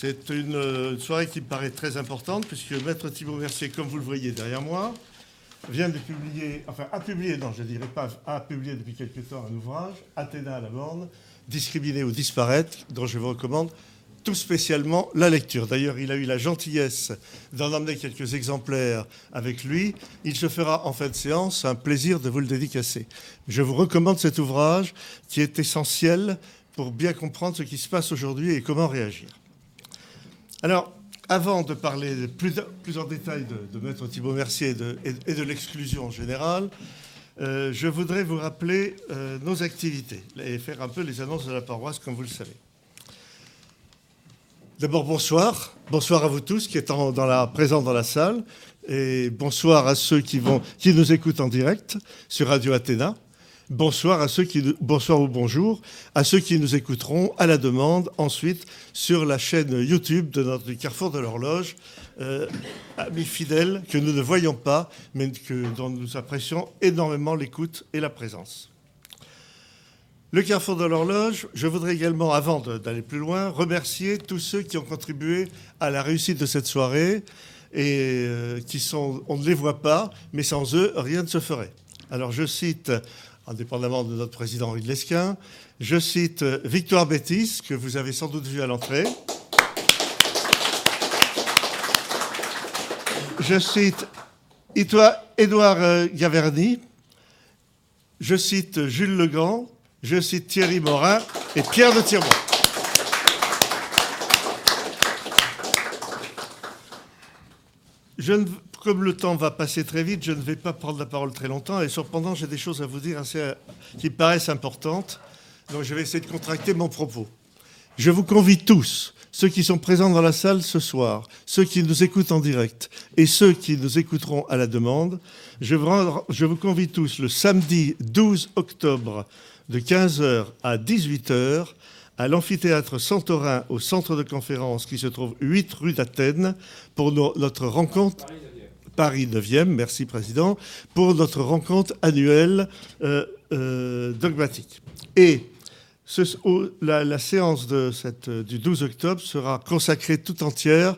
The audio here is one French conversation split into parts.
C'est une euh, soirée qui me paraît très importante, puisque Maître Thibault Mercier, comme vous le voyez derrière moi, vient de publier, enfin a publié, non je ne dirais pas, a publié depuis quelque temps un ouvrage, Athéna à la bande, discriminer ou disparaître, dont je vous recommande tout spécialement la lecture. D'ailleurs, il a eu la gentillesse d'en emmener quelques exemplaires avec lui. Il se fera en fin de séance un plaisir de vous le dédicacer. Je vous recommande cet ouvrage qui est essentiel pour bien comprendre ce qui se passe aujourd'hui et comment réagir. Alors, avant de parler plus, en détail de, Maître Thibault Mercier et de, l'exclusion générale, euh, je voudrais vous rappeler euh, nos activités et faire un peu les annonces de la paroisse, comme vous le savez. D'abord, bonsoir. Bonsoir à vous tous qui êtes dans la, présents dans la salle. Et bonsoir à ceux qui, qui nous écoutent en direct sur Radio Athéna. Bonsoir à ceux qui, bonsoir ou bonjour à ceux qui nous écouteront à la demande ensuite sur la chaîne YouTube de notre Carrefour de l'Horloge, euh, amis fidèles que nous ne voyons pas, mais que, dont nous apprécions énormément l'écoute et la présence. Le Carrefour de l'Horloge, je voudrais également, avant d'aller plus loin, remercier tous ceux qui ont contribué à la réussite de cette soirée et euh, qui sont, on ne les voit pas, mais sans eux, rien ne se ferait. Alors je cite indépendamment de notre président Henri Lesquin. Je cite Victoire Bétis, que vous avez sans doute vu à l'entrée. Je cite Édouard euh, Gaverny. Je cite Jules Legrand. Je cite Thierry Morin et Pierre de Tirmont. Je ne comme le temps va passer très vite, je ne vais pas prendre la parole très longtemps. Et cependant, j'ai des choses à vous dire assez, qui paraissent importantes. Donc je vais essayer de contracter mon propos. Je vous convie tous, ceux qui sont présents dans la salle ce soir, ceux qui nous écoutent en direct et ceux qui nous écouteront à la demande, je vous, je vous convie tous le samedi 12 octobre de 15h à 18h à l'amphithéâtre Santorin au centre de conférence qui se trouve 8 rue d'Athènes pour notre rencontre. Paris 9e, merci Président, pour notre rencontre annuelle euh, euh, dogmatique. Et la, séance du 12 octobre sera consacrée tout entière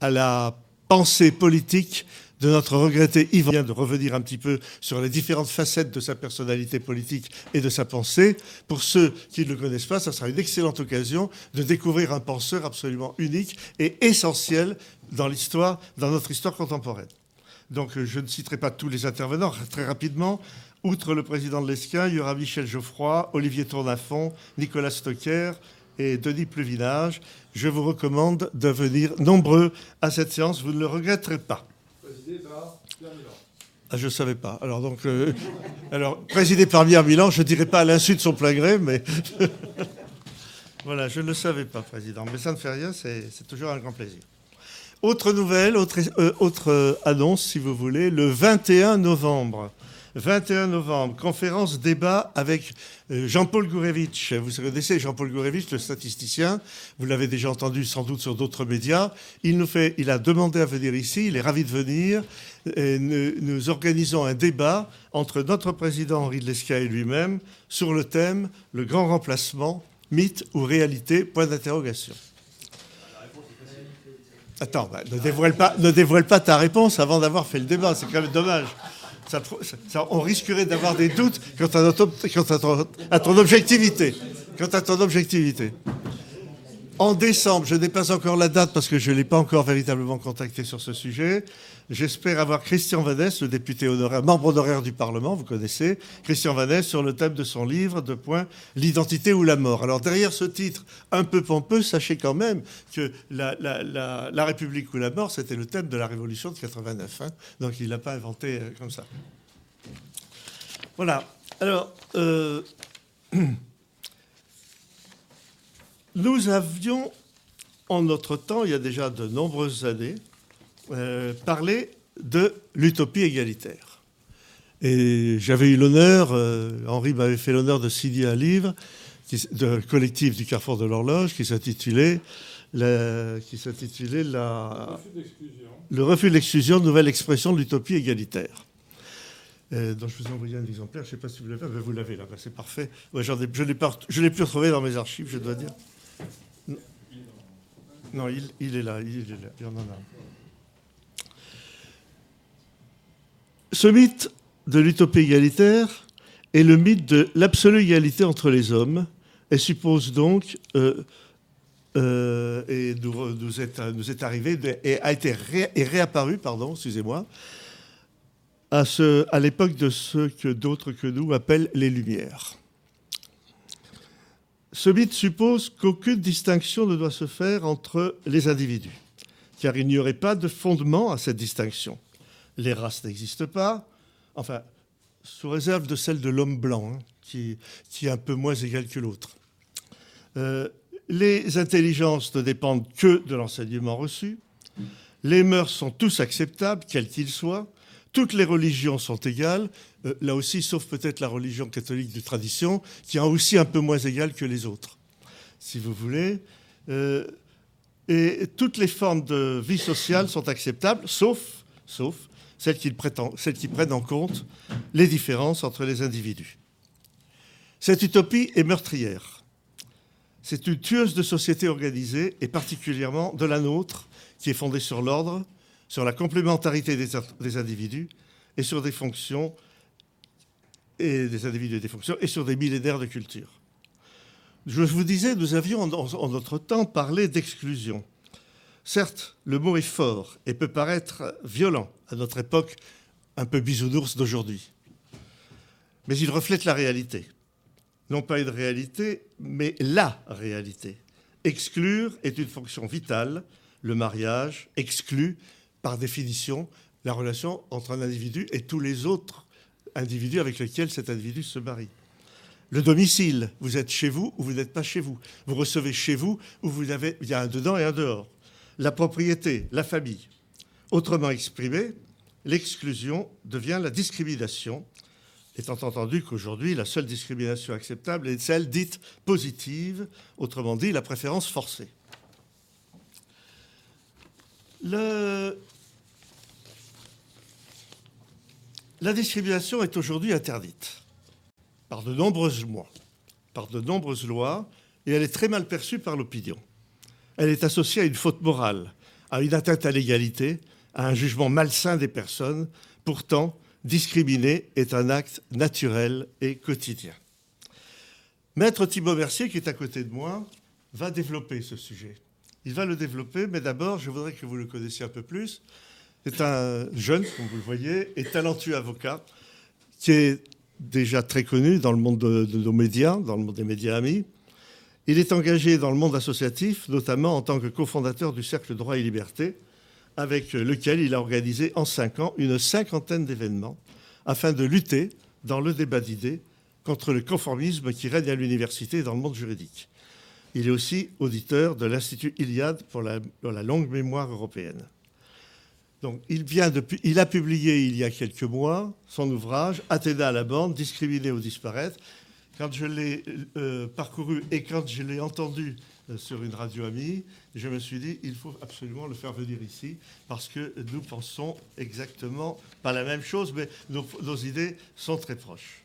à la pensée politique de notre regretté Yves vient de revenir un petit peu sur les différentes facettes de sa personnalité politique et de sa pensée. Pour ceux qui ne le connaissent pas, ça sera une excellente occasion de découvrir un penseur absolument unique et essentiel dans l'histoire, dans notre histoire contemporaine. Donc euh, je ne citerai pas tous les intervenants très rapidement. Outre le président de l'ESCA, il y aura Michel Geoffroy, Olivier Tournafont, Nicolas Stocker et Denis Pluvinage. Je vous recommande de venir nombreux à cette séance, vous ne le regretterez pas. Présidé par Pierre Milan. Ah, je ne savais pas. Alors, donc, euh, alors, présidé par Pierre Milan, je ne dirais pas à l'insu de son plein gré, mais voilà, je ne le savais pas, président. Mais ça ne fait rien, c'est toujours un grand plaisir. Autre nouvelle, autre, euh, euh, annonce, si vous voulez, le 21 novembre. 21 novembre, conférence débat avec euh, Jean-Paul Gourevitch. Vous connaissez Jean-Paul Gourevitch, le statisticien. Vous l'avez déjà entendu sans doute sur d'autres médias. Il, nous fait, il a demandé à venir ici. Il est ravi de venir. Et nous, organisons un débat entre notre président Henri de Lesca et lui-même sur le thème le grand remplacement, mythe ou réalité? Point d'interrogation. Attends, bah, ne, dévoile pas, ta réponse avant d'avoir fait le débat, c'est quand même dommage. on risquerait d'avoir des doutes quant à, ton, objectivité. Quant à ton objectivité. En décembre, je n'ai pas encore la date parce que je ne l'ai pas encore véritablement contacté sur ce sujet. J'espère avoir Christian Vanès, le député honoraire, membre honoraire du Parlement, vous connaissez, Christian Vanès, sur le thème de son livre, de point, L'identité ou la mort. Alors derrière ce titre un peu pompeux, sachez quand même que la, République ou la mort, c'était le thème de la Révolution de 89. Hein. Donc il ne l'a pas inventé euh, comme ça. Voilà. Alors, euh, nous avions en notre temps, il y a déjà de nombreuses années, euh, parler de l'utopie égalitaire. Et j'avais eu l'honneur, euh, Henri m'avait fait l'honneur de signer un livre de collectif du Carrefour de l'Horloge qui s'intitulait qui s'intitulait la, Le refus de l'exclusion, nouvelle expression de l'utopie égalitaire. Euh, dont je vous ai envoyé un exemplaire, je ne sais pas si vous l'avez, vous l'avez là, ben, c'est parfait. je ne l'ai plus retrouvé dans mes archives, je dois dire. Non, il, est là, il est là, il y en a. Ce mythe de l'utopie égalitaire est le mythe de l'absolue égalité entre les hommes et suppose donc, euh, euh, et nous, nous, est, arrivé, et a été réapparu, pardon, excusez-moi, à l'époque de ce que d'autres que nous appellent les Lumières. Ce mythe suppose qu'aucune distinction ne doit se faire entre les individus, car il n'y aurait pas de fondement à cette distinction les races n'existent pas, enfin, sous réserve de celle de l'homme blanc, hein, qui, est un peu moins égal que l'autre. Euh, les intelligences ne dépendent que de l'enseignement reçu. Les mœurs sont tous acceptables, quels qu'ils soient. Toutes les religions sont égales, euh, là aussi, sauf peut-être la religion catholique de tradition, qui est aussi un peu moins égale que les autres, si vous voulez. Euh, et toutes les formes de vie sociale sont acceptables, sauf, celles qui, celles qui prennent en compte les différences entre les individus. Cette utopie est meurtrière. C'est une tueuse de société organisée, et particulièrement de la nôtre, qui est fondée sur l'ordre, sur la complémentarité des, individus et sur des fonctions et des individus et des fonctions et sur des millénaires de culture. Je vous disais, nous avions en, en notre temps parlé d'exclusion. Certes, le mot est fort et peut paraître violent à notre époque un peu bisounours d'aujourd'hui. Mais il reflète la réalité. Non pas une réalité, mais la réalité. Exclure est une fonction vitale. Le mariage exclut, par définition, la relation entre un individu et tous les autres individus avec lesquels cet individu se marie. Le domicile, vous êtes chez vous ou vous n'êtes pas chez vous. Vous recevez chez vous ou vous avez, il y a un dedans et un dehors la propriété, la famille. Autrement exprimé, l'exclusion devient la discrimination, étant entendu qu'aujourd'hui, la seule discrimination acceptable est celle dite positive, autrement dit, la préférence forcée. La discrimination est aujourd'hui interdite par de nombreuses lois, par de nombreuses lois, et elle est très mal perçue par l'opinion elle est associée à une faute morale, à une atteinte à l'égalité, à un jugement malsain des personnes. Pourtant, discriminer est un acte naturel et quotidien. Maître Thibault Mercier, qui est à côté de moi, va développer ce sujet. Il va le développer, mais d'abord, je voudrais que vous le connaissiez un peu plus. C'est un jeune, comme vous le voyez, et talentueux avocat qui est déjà très connu dans le monde de, nos médias, dans le monde des médias amis. Il est engagé dans le monde associatif, notamment en tant que cofondateur du Cercle Droit et Liberté, avec lequel il a organisé en cinq ans une cinquantaine d'événements afin de lutter dans le débat d'idées contre le conformisme qui règne à l'université et dans le monde juridique. Il est aussi auditeur de l'Institut Iliade pour la, longue mémoire européenne. Donc, il, vient il a publié il y a quelques mois son ouvrage Athéna à la bande, discriminer ou disparaître, quand je l'ai euh, parcouru et quand je l'ai entendu euh, sur une radio amie, je me suis dit, il faut absolument le faire venir ici, parce que nous pensons exactement, pas la même chose, mais nos, nos idées sont très proches.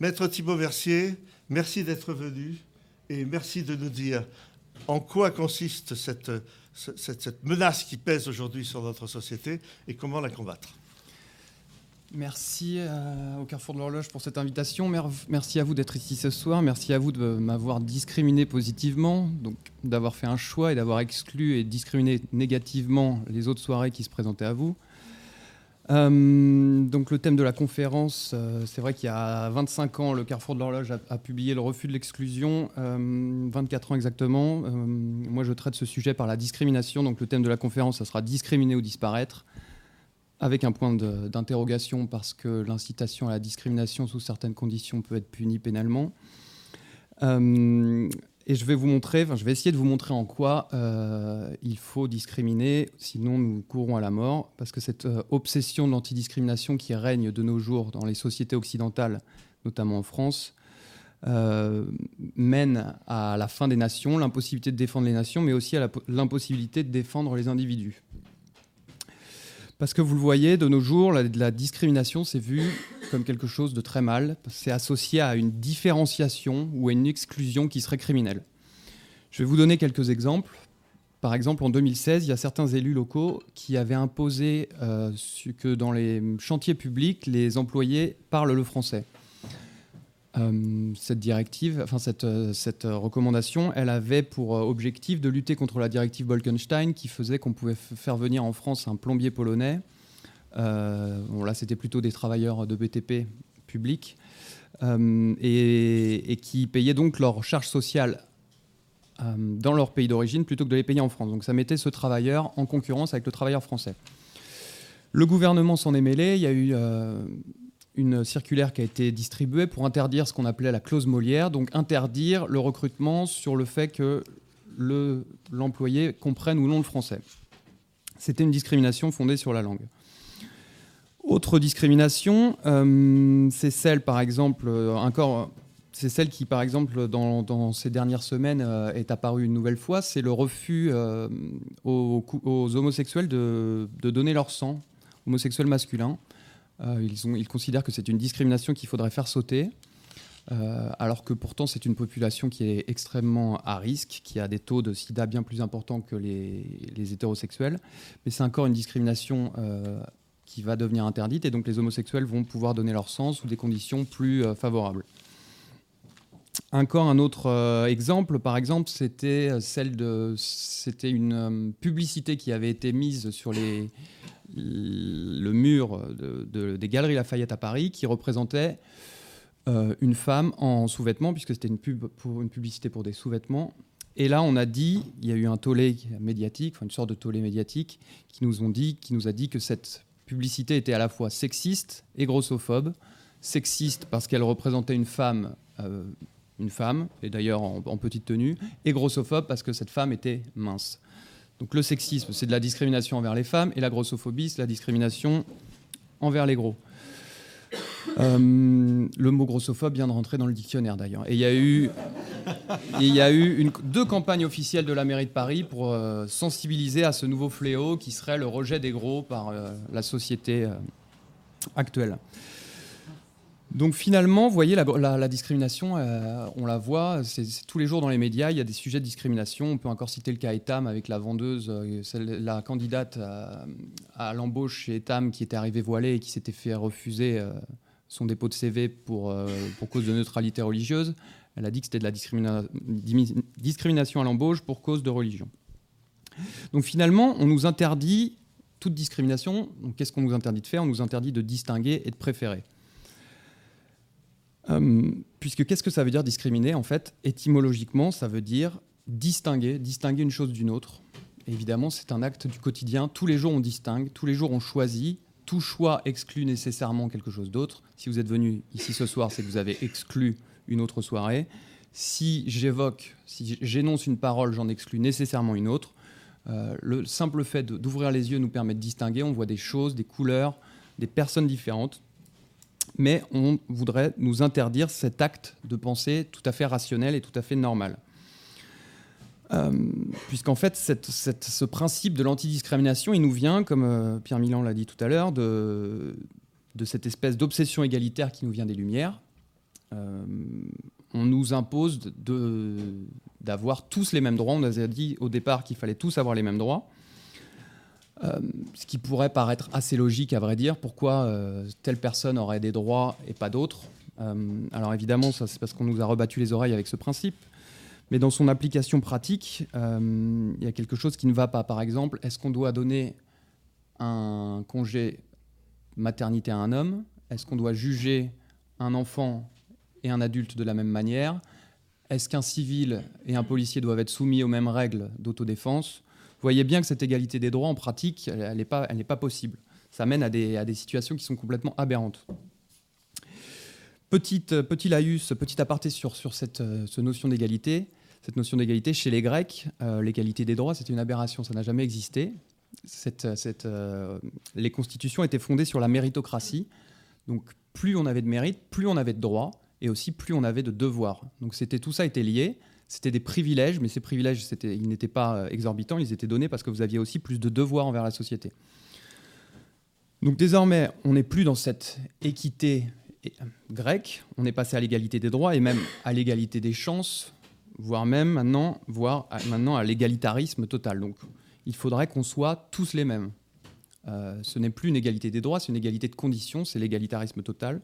Maître Thibault Mercier, merci d'être venu et merci de nous dire en quoi consiste cette, menace qui pèse aujourd'hui sur notre société et comment la combattre. Merci euh, au Carrefour de l'Horloge pour cette invitation. Merci à vous d'être ici ce soir. Merci à vous de m'avoir discriminé positivement, donc d'avoir fait un choix et d'avoir exclu et discriminé négativement les autres soirées qui se présentaient à vous. Euh, donc le thème de la conférence, euh, c'est vrai qu'il y a 25 ans, le Carrefour de l'Horloge a, a, publié le refus de l'exclusion, 24 ans exactement. moi, je traite ce sujet par la discrimination. Donc le thème de la conférence, ça sera discriminer ou disparaître avec un point d'interrogation parce que l'incitation à la discrimination sous certaines conditions peut être punie pénalement. Et je vais vous montrer, je vais essayer de vous montrer en quoi euh, il faut discriminer, sinon nous courons à la mort, parce que cette euh, obsession de l'antidiscrimination qui règne de nos jours dans les sociétés occidentales, notamment en France, euh, mène à la fin des nations, l'impossibilité de défendre les nations, mais aussi à l'impossibilité de défendre les individus. Parce que vous le voyez, de nos jours, la, discrimination, c'est vu comme quelque chose de très mal. C'est associé à une différenciation ou à une exclusion qui serait criminelle. Je vais vous donner quelques exemples. par exemple, en 2016, il y a certains élus locaux qui avaient imposé que dans les chantiers publics, les employés parlent le français. Euh, cette directive, enfin cette, euh, cette, recommandation, elle avait pour euh, objectif de lutter contre la directive Bolkenstein qui faisait qu'on pouvait faire venir en France un plombier polonais. là, c'était plutôt des travailleurs de BTP publics et, et, qui payaient donc leur charge sociale dans leur pays d'origine plutôt que de les payer en France. Donc ça mettait ce travailleur en concurrence avec le travailleur français. Le gouvernement s'en est mêlé. Il y a eu une circulaire qui a été distribuée pour interdire ce qu'on appelait la clause Molière, donc interdire le recrutement sur le fait que l'employé comprenne ou non le français. C'était une discrimination fondée sur la langue. Autre discrimination, euh, c'est celle, par exemple, euh, encore, c'est celle qui, par exemple, dans, ces dernières semaines, euh, est apparue une nouvelle fois, c'est le refus aux, homosexuels de, de, donner leur sang, homosexuels masculins. Euh, ils, considèrent que c'est une discrimination qu'il faudrait faire sauter. Euh, alors que pourtant c'est une population qui est extrêmement à risque, qui a des taux de sida bien plus importants que les, hétérosexuels. Mais c'est encore une discrimination euh, qui va devenir interdite et donc les homosexuels vont pouvoir donner leur sang sous des conditions plus favorables. Encore un autre exemple, par exemple, c'était celle de, c'était une publicité qui avait été mise sur les, le mur des Galeries Lafayette à Paris qui représentait euh, une femme en sous-vêtements, puisque c'était une, publicité pour des sous-vêtements. Et là, on a dit, il y a eu un tollé médiatique, enfin une sorte de tollé médiatique, qui nous a dit que cette publicité était à la fois sexiste et grossophobe. Sexiste parce qu'elle représentait une femme, euh, une femme, et d'ailleurs en, en, petite tenue, et grossophobe parce que cette femme était mince. Donc le sexisme, c'est de la discrimination envers les femmes, et la grossophobie, c'est la discrimination envers les gros. Euh, le mot grossophobe vient de rentrer dans le dictionnaire d'ailleurs. Et il y a eu, deux campagnes officielles de la mairie de Paris pour euh, sensibiliser à ce nouveau fléau qui serait le rejet des gros par euh, la société actuelle. Donc finalement, vous voyez, la, discrimination, euh, on la voit, c'est tous les jours dans les médias, il y a des sujets de discrimination. On peut encore citer le cas Etam avec la vendeuse, euh, la candidate à, l'embauche chez Etam qui était arrivée voilée et qui s'était fait refuser euh, son dépôt de CV pour, pour cause de neutralité religieuse. Elle a dit que c'était de la discrimination à l'embauche pour cause de religion. Donc finalement, on nous interdit toute discrimination. Qu'est-ce qu'on nous interdit de faire? On nous interdit de distinguer et de préférer. Euh, puisque qu'est-ce que ça veut dire discriminer En fait, étymologiquement, ça veut dire distinguer, distinguer une chose d'une autre. évidemment, c'est un acte du quotidien. Tous les jours, on distingue, tous les jours, on choisit. Tout choix exclut nécessairement quelque chose d'autre. Si vous êtes venu ici ce soir, c'est que vous avez exclu une autre soirée. Si j'évoque, si j'énonce une parole, j'en exclus nécessairement une autre. Euh, le simple fait d'ouvrir les yeux nous permet de distinguer. On voit des choses, des couleurs, des personnes différentes mais on voudrait nous interdire cet acte de pensée tout à fait rationnel et tout à fait normal. Euh, puisqu'en fait, ce principe de l'antidiscrimination, il nous vient, comme euh, Pierre Milan l'a dit tout à l'heure, de, cette espèce d'obsession égalitaire qui nous vient des Lumières. Euh, on nous impose d'avoir tous les mêmes droits. On nous a dit au départ qu'il fallait tous avoir les mêmes droits. Euh, ce qui pourrait paraître assez logique à vrai dire, pourquoi euh, telle personne aurait des droits et pas d'autres? Euh, alors évidemment, ça c'est parce qu'on nous a rebattu les oreilles avec ce principe, mais dans son application pratique, il y a quelque chose qui ne va pas. Par exemple, est-ce qu'on doit donner un congé maternité à un homme? Est-ce qu'on doit juger un enfant et un adulte de la même manière? Est-ce qu'un civil et un policier doivent être soumis aux mêmes règles d'autodéfense? Voyez bien que cette égalité des droits, en pratique, elle n'est pas, possible. Ça mène à des, situations qui sont complètement aberrantes. Petite, petit laïus, petit aparté sur, cette, notion d'égalité. Cette notion d'égalité, chez les Grecs, euh, l'égalité des droits, c'était une aberration, ça n'a jamais existé. Euh, les constitutions étaient fondées sur la méritocratie. Donc plus on avait de mérite, plus on avait de droits, et aussi plus on avait de devoirs. Donc c'était tout ça était lié. C'était des privilèges, mais ces privilèges, ils n'étaient pas euh, exorbitants, ils étaient donnés parce que vous aviez aussi plus de devoirs envers la société. Donc désormais, on n'est plus dans cette équité euh, grecque, on est passé à l'égalité des droits et même à l'égalité des chances, voire même maintenant, voire maintenant à l'égalitarisme total. Donc il faudrait qu'on soit tous les mêmes. Euh, ce n'est plus une égalité des droits, c'est une égalité de conditions, c'est l'égalitarisme total.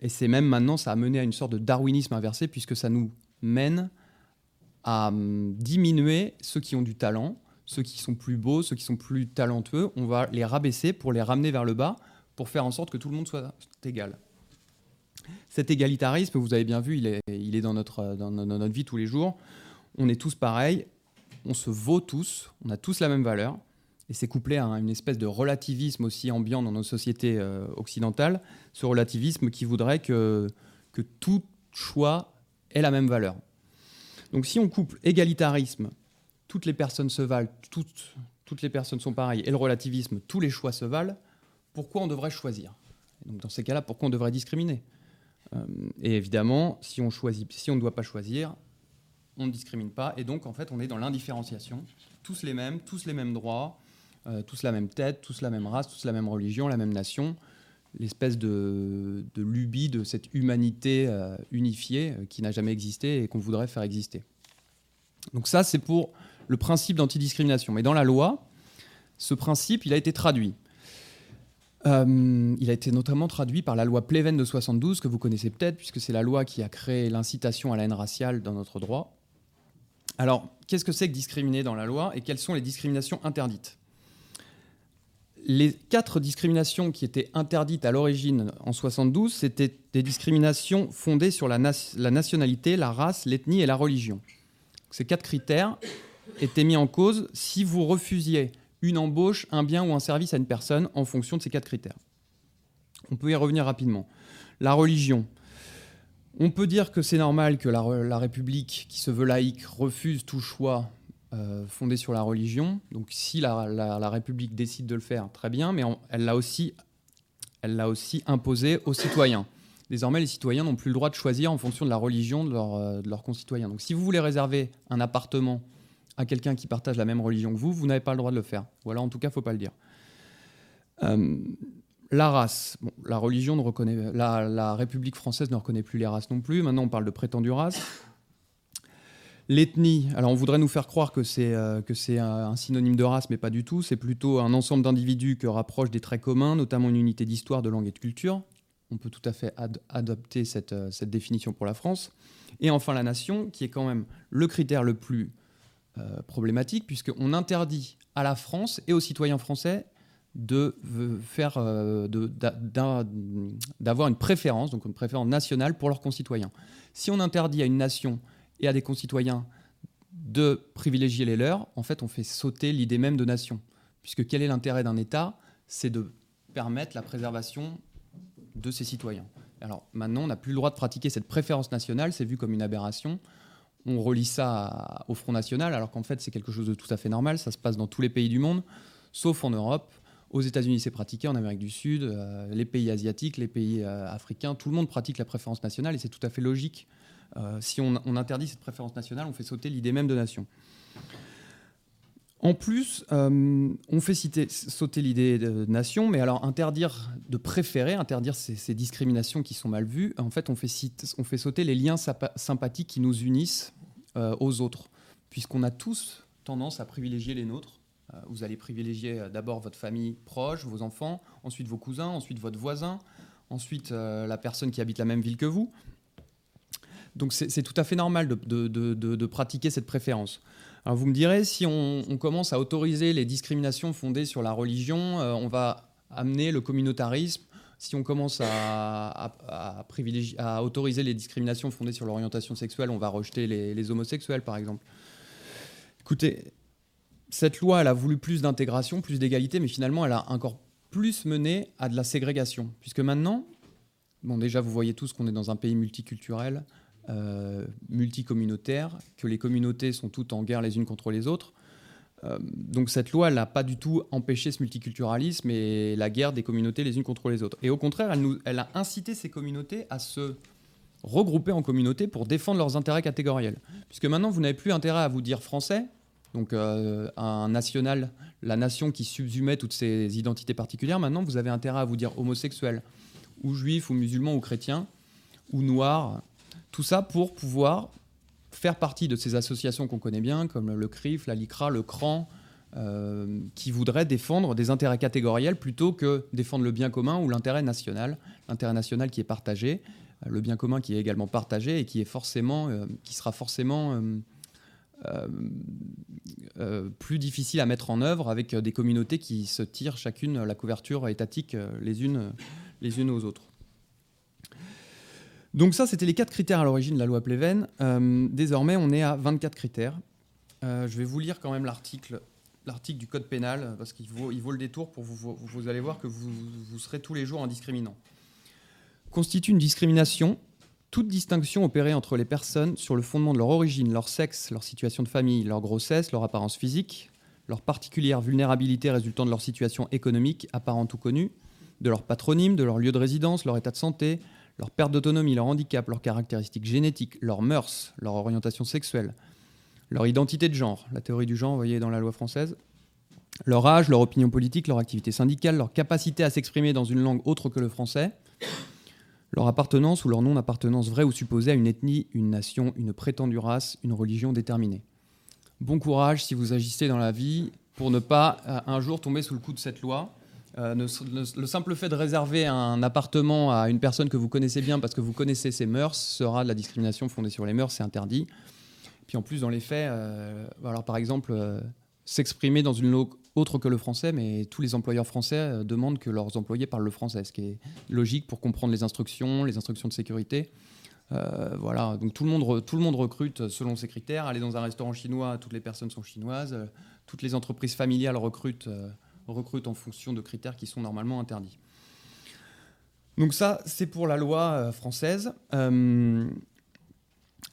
Et c'est même maintenant, ça a mené à une sorte de darwinisme inversé, puisque ça nous mène à hum, diminuer ceux qui ont du talent, ceux qui sont plus beaux, ceux qui sont plus talentueux, on va les rabaisser pour les ramener vers le bas, pour faire en sorte que tout le monde soit égal. Cet égalitarisme, vous avez bien vu, il est, il est dans, notre, dans notre vie tous les jours. On est tous pareils, on se vaut tous, on a tous la même valeur. Et c'est couplé à une espèce de relativisme aussi ambiant dans nos sociétés euh, occidentales, ce relativisme qui voudrait que, que tout choix la même valeur. Donc si on couple égalitarisme, toutes les personnes se valent, toutes, toutes les personnes sont pareilles, et le relativisme, tous les choix se valent, pourquoi on devrait choisir? Donc Dans ces cas-là, pourquoi on devrait discriminer? Euh, Et évidemment, si on, choisit, si on ne doit pas choisir, on ne discrimine pas, et donc en fait on est dans l'indifférenciation, tous les mêmes, tous les mêmes droits, euh, tous la même tête, tous la même race, tous la même religion, la même nation, l'espèce de, lubie de cette humanité euh, unifiée euh, qui n'a jamais existé et qu'on voudrait faire exister. Donc ça, c'est pour le principe d'antidiscrimination. Mais dans la loi, ce principe, il a été traduit. il a été notamment traduit par la loi Pleven de 72, que vous connaissez peut-être, puisque c'est la loi qui a créé l'incitation à la haine raciale dans notre droit. Alors, qu'est-ce que c'est que discriminer dans la loi et quelles sont les discriminations interdites? Les quatre discriminations qui étaient interdites à l'origine en 72, c'était des discriminations fondées sur la, nationalité, la race, l'ethnie et la religion. Ces quatre critères étaient mis en cause si vous refusiez une embauche, un bien ou un service à une personne en fonction de ces quatre critères. On peut y revenir rapidement. La religion. On peut dire que c'est normal que la, la République, qui se veut laïque, refuse tout choix euh, fondée sur la religion. Donc si la, République décide de le faire, très bien, mais elle l'a aussi, l'a aussi imposé aux citoyens. Désormais, les citoyens n'ont plus le droit de choisir en fonction de la religion de, euh, leurs concitoyens. Donc si vous voulez réserver un appartement à quelqu'un qui partage la même religion que vous, vous n'avez pas le droit de le faire. Alors en tout cas, il ne faut pas le dire. Euh, la race, la religion ne reconnaît, la, la République française ne reconnaît plus les races non plus. Maintenant, on parle de prétendues races. L'ethnie, alors on voudrait nous faire croire que c'est euh, un synonyme de race, mais pas du tout. C'est plutôt un ensemble d'individus que rapprochent des traits communs, notamment une unité d'histoire, de langue et de culture. On peut tout à fait adopter euh, cette, définition pour la France. Et enfin la nation, qui est quand même le critère le plus euh, problématique, puisqu'on interdit à la France et aux citoyens français d'avoir une préférence, donc une préférence nationale pour leurs concitoyens. Si on interdit à une nation et à des concitoyens de privilégier les leurs, en fait, on fait sauter l'idée même de nation. Puisque quel est l'intérêt d'un État C'est de permettre la préservation de ses citoyens. Alors maintenant, on n'a plus le droit de pratiquer cette préférence nationale, c'est vu comme une aberration. On relie ça au Front National, alors qu'en fait, c'est quelque chose de tout à fait normal. Ça se passe dans tous les pays du monde, sauf en Europe. Aux États-Unis, c'est pratiqué, en Amérique du Sud, euh, les pays asiatiques, les pays euh, africains, tout le monde pratique la préférence nationale et c'est tout à fait logique si on, interdit cette préférence nationale, on fait sauter l'idée même de nation. En plus, euh, on fait sauter l'idée de nation, mais alors interdire de préférer, interdire ces, discriminations qui sont mal vues, en fait, on fait, on fait sauter les liens sympathiques qui nous unissent euh, aux autres, puisqu'on a tous tendance à privilégier les nôtres. vous allez privilégier d'abord votre famille proche, vos enfants, ensuite vos cousins, ensuite votre voisin, ensuite la personne qui habite la même ville que vous. Donc c'est tout à fait normal de, pratiquer cette préférence. Alors vous me direz, si on, commence à autoriser les discriminations fondées sur la religion, euh, on va amener le communautarisme. Si on commence à, autoriser les discriminations fondées sur l'orientation sexuelle, on va rejeter les, les, homosexuels, par exemple. Écoutez, cette loi, elle a voulu plus d'intégration, plus d'égalité, mais finalement, elle a encore plus mené à de la ségrégation. Puisque maintenant, bon, déjà, vous voyez tous qu'on est dans un pays multiculturel, multicommunautaire, que les communautés sont toutes en guerre les unes contre les autres. Euh, donc cette loi n'a pas du tout empêché ce multiculturalisme et la guerre des communautés les unes contre les autres. Et au contraire, elle, elle a incité ces communautés à se regrouper en communautés pour défendre leurs intérêts catégoriels. Puisque maintenant, vous n'avez plus intérêt à vous dire français, donc euh, un national, la nation qui subsumait toutes ces identités particulières, maintenant vous avez intérêt à vous dire homosexuel, ou juif, ou musulman, ou chrétien, ou noir, tout ça pour pouvoir faire partie de ces associations qu'on connaît bien, comme le CRIF, la LICRA, le CRAN, euh, qui voudraient défendre des intérêts catégoriels plutôt que défendre le bien commun ou l'intérêt national, l'intérêt national qui est partagé, euh, le bien commun qui est également partagé et qui, est forcément, euh, qui sera forcément plus difficile à mettre en œuvre avec des communautés qui se tirent chacune la couverture étatique les unes aux autres. Donc ça, c'était les quatre critères à l'origine de la loi Pleven. désormais, on est à 24 critères. je vais vous lire quand même l'article du code pénal, parce qu'il vaut, le détour pour vous, vous, allez voir que vous, vous serez tous les jours en discriminant. Constitue une discrimination toute distinction opérée entre les personnes sur le fondement de leur origine, leur sexe, leur situation de famille, leur grossesse, leur apparence physique, leur particulière vulnérabilité résultant de leur situation économique, apparente ou connue, de leur patronyme, de leur lieu de résidence, leur état de santé, leur perte d'autonomie, leur handicap, leurs caractéristiques génétiques, leurs mœurs, leur orientation sexuelle, leur identité de genre, la théorie du genre, vous voyez, dans la loi française, leur âge, leur opinion politique, leur activité syndicale, leur capacité à s'exprimer dans une langue autre que le français, leur appartenance ou leur non-appartenance vraie ou supposée à une ethnie, une nation, une prétendue race, une religion déterminée. Bon courage si vous agissez dans la vie pour ne pas euh, un jour tomber sous le coup de cette loi. Euh, le, simple fait de réserver un appartement à une personne que vous connaissez bien parce que vous connaissez ses mœurs sera de la discrimination fondée sur les mœurs, c'est interdit. Puis en plus, dans les faits, euh, alors par exemple, euh, s'exprimer dans une langue autre que le français, mais tous les employeurs français demandent que leurs employés parlent le français, ce qui est logique pour comprendre les instructions, les instructions de sécurité. voilà, donc tout le, monde tout le monde recrute selon ces critères. Aller dans un restaurant chinois, toutes les personnes sont chinoises. toutes les entreprises familiales recrutent, recrutent en fonction de critères qui sont normalement interdits. Donc ça, c'est pour la loi française.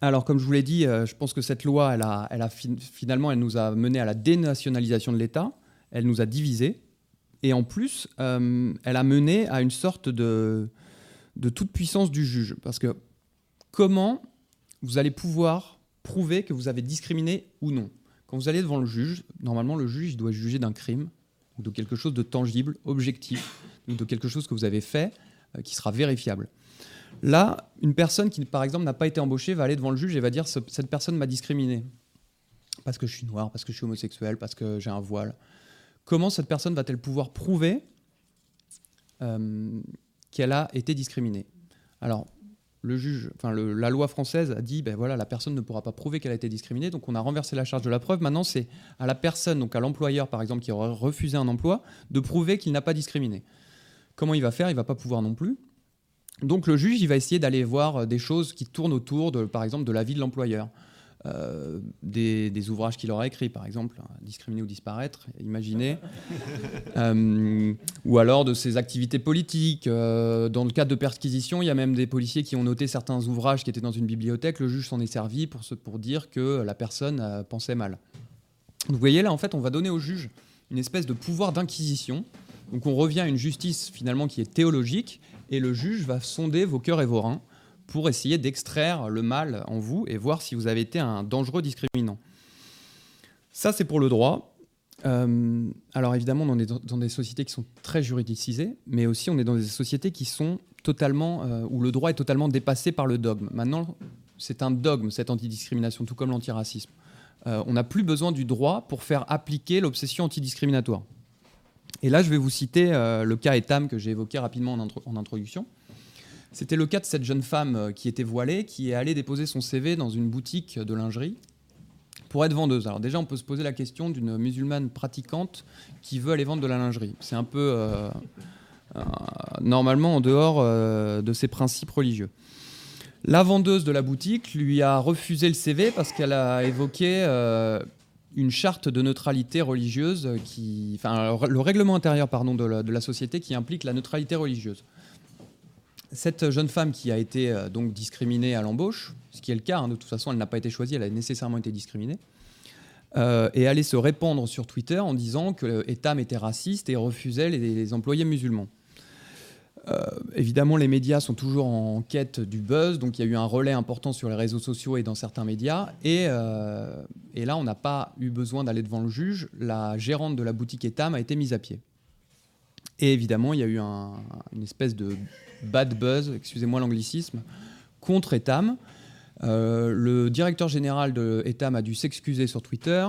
Alors, comme je vous l'ai dit, euh, je pense que cette loi, elle a, finalement, elle nous a mené à la dénationalisation de l'État. Elle nous a divisés. Et en plus, euh, elle a mené à une sorte de, de toute puissance du juge. Parce que comment vous allez pouvoir prouver que vous avez discriminé ou non? Quand vous allez devant le juge, normalement, le juge doit juger d'un crime de quelque chose de tangible, objectif, de quelque chose que vous avez fait euh, qui sera vérifiable. Là, une personne qui, par exemple, n'a pas été embauchée va aller devant le juge et va dire cette personne m'a discriminé parce que je suis noir, parce que je suis homosexuel, parce que j'ai un voile. Comment cette personne va-t-elle pouvoir prouver euh, qu'elle a été discriminée? Alors, le juge, la loi française a dit, ben voilà, la personne ne pourra pas prouver qu'elle a été discriminée, donc on a renversé la charge de la preuve. Maintenant, c'est à la personne, donc à l'employeur par exemple, qui aurait refusé un emploi, de prouver qu'il n'a pas discriminé. Comment il va faire? Il va pas pouvoir non plus. Donc le juge, il va essayer d'aller voir euh, des choses qui tournent autour, de, par exemple, de la vie de l'employeur. Euh, des, ouvrages qu'il aura écrits, par exemple, hein, Discriminer ou disparaître, imaginez, euh, ou alors de ses activités politiques. dans le cadre de perquisition, il y a même des policiers qui ont noté certains ouvrages qui étaient dans une bibliothèque. Le juge s'en est servi pour, pour dire que la personne pensait mal. vous voyez là, en fait, on va donner au juge une espèce de pouvoir d'inquisition. Donc on revient à une justice finalement qui est théologique et le juge va sonder vos cœurs et vos reins pour essayer d'extraire le mal en vous et voir si vous avez été un dangereux discriminant. Ça, c'est pour le droit. Euh, alors évidemment, on est dans des sociétés qui sont très juridicisées, mais aussi on est dans des sociétés qui sont totalement, euh, où le droit est totalement dépassé par le dogme. Maintenant, c'est un dogme, cette antidiscrimination, tout comme l'antiracisme. Euh, on n'a plus besoin du droit pour faire appliquer l'obsession antidiscriminatoire. Et là, je vais vous citer le cas Etam que j'ai évoqué rapidement en, introduction. C'était le cas de cette jeune femme euh, qui était voilée, qui est allée déposer son CV dans une boutique de lingerie pour être vendeuse. Alors déjà, on peut se poser la question d'une musulmane pratiquante qui veut aller vendre de la lingerie. C'est un peu euh, normalement en dehors de ses principes religieux. La vendeuse de la boutique lui a refusé le CV parce qu'elle a évoqué une charte de neutralité religieuse qui, enfin, le règlement intérieur pardon, de, la, société qui implique la neutralité religieuse. Cette jeune femme qui a été euh, donc discriminée à l'embauche, ce qui est le cas, hein, de toute façon elle n'a pas été choisie, elle a nécessairement été discriminée, euh, et allait se répandre sur Twitter en disant que Etam était raciste et refusait les employés musulmans. Euh, évidemment, les médias sont toujours en quête du buzz, donc il y a eu un relais important sur les réseaux sociaux et dans certains médias. Et, euh, là, on n'a pas eu besoin d'aller devant le juge. La gérante de la boutique Etam a été mise à pied. Et évidemment, il y a eu une espèce de bad buzz, excusez-moi l'anglicisme, contre Etam. le directeur général de Etam a dû s'excuser sur Twitter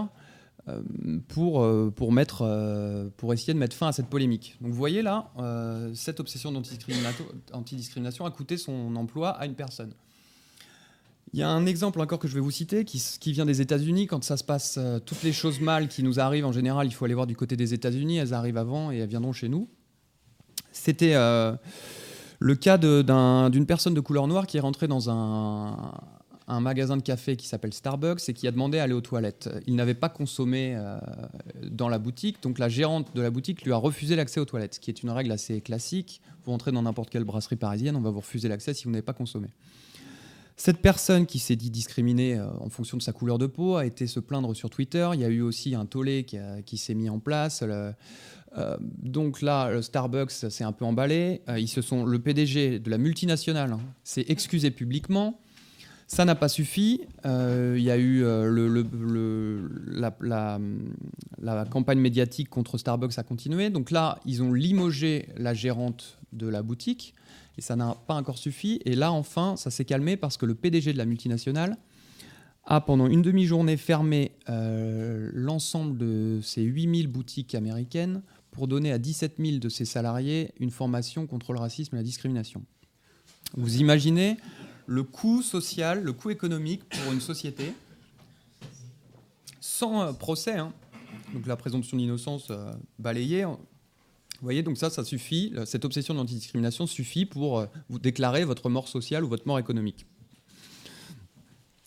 pour, pour, mettre, pour essayer de mettre fin à cette polémique. Donc vous voyez là, cette obsession d'antidiscrimination a coûté son emploi à une personne. Il y a un exemple encore que je vais vous citer qui, vient des États-Unis. Quand ça se passe, euh, toutes les choses mal qui nous arrivent en général, il faut aller voir du côté des États-Unis. Elles arrivent avant et elles viendront chez nous. C'était euh, le cas d'une personne de couleur noire qui est rentrée dans un, magasin de café qui s'appelle Starbucks et qui a demandé à aller aux toilettes. Il n'avait pas consommé euh, dans la boutique, donc la gérante de la boutique lui a refusé l'accès aux toilettes, ce qui est une règle assez classique. Vous entrez dans n'importe quelle brasserie parisienne, on va vous refuser l'accès si vous n'avez pas consommé. Cette personne qui s'est dit discriminée euh, en fonction de sa couleur de peau a été se plaindre sur Twitter. Il y a eu aussi un tollé qui, s'est mis en place. Euh, donc là, Starbucks s'est un peu emballé. Euh, ils se sont, le PDG de la multinationale hein, s'est excusé publiquement. Ça n'a pas suffi. il y a eu la, campagne médiatique contre Starbucks a continué. Donc là, ils ont limogé la gérante de la boutique et ça n'a pas encore suffi. Et là, enfin, ça s'est calmé parce que le PDG de la multinationale a, pendant une demi-journée, fermé euh, l'ensemble de ses 8000 boutiques américaines pour donner à 17 000 de ses salariés une formation contre le racisme et la discrimination. Vous imaginez le coût social, le coût économique pour une société sans euh, procès, hein. donc la présomption d'innocence euh, balayée, vous voyez, donc ça, ça suffit, cette obsession d'antidiscrimination suffit pour euh, vous déclarer votre mort sociale ou votre mort économique.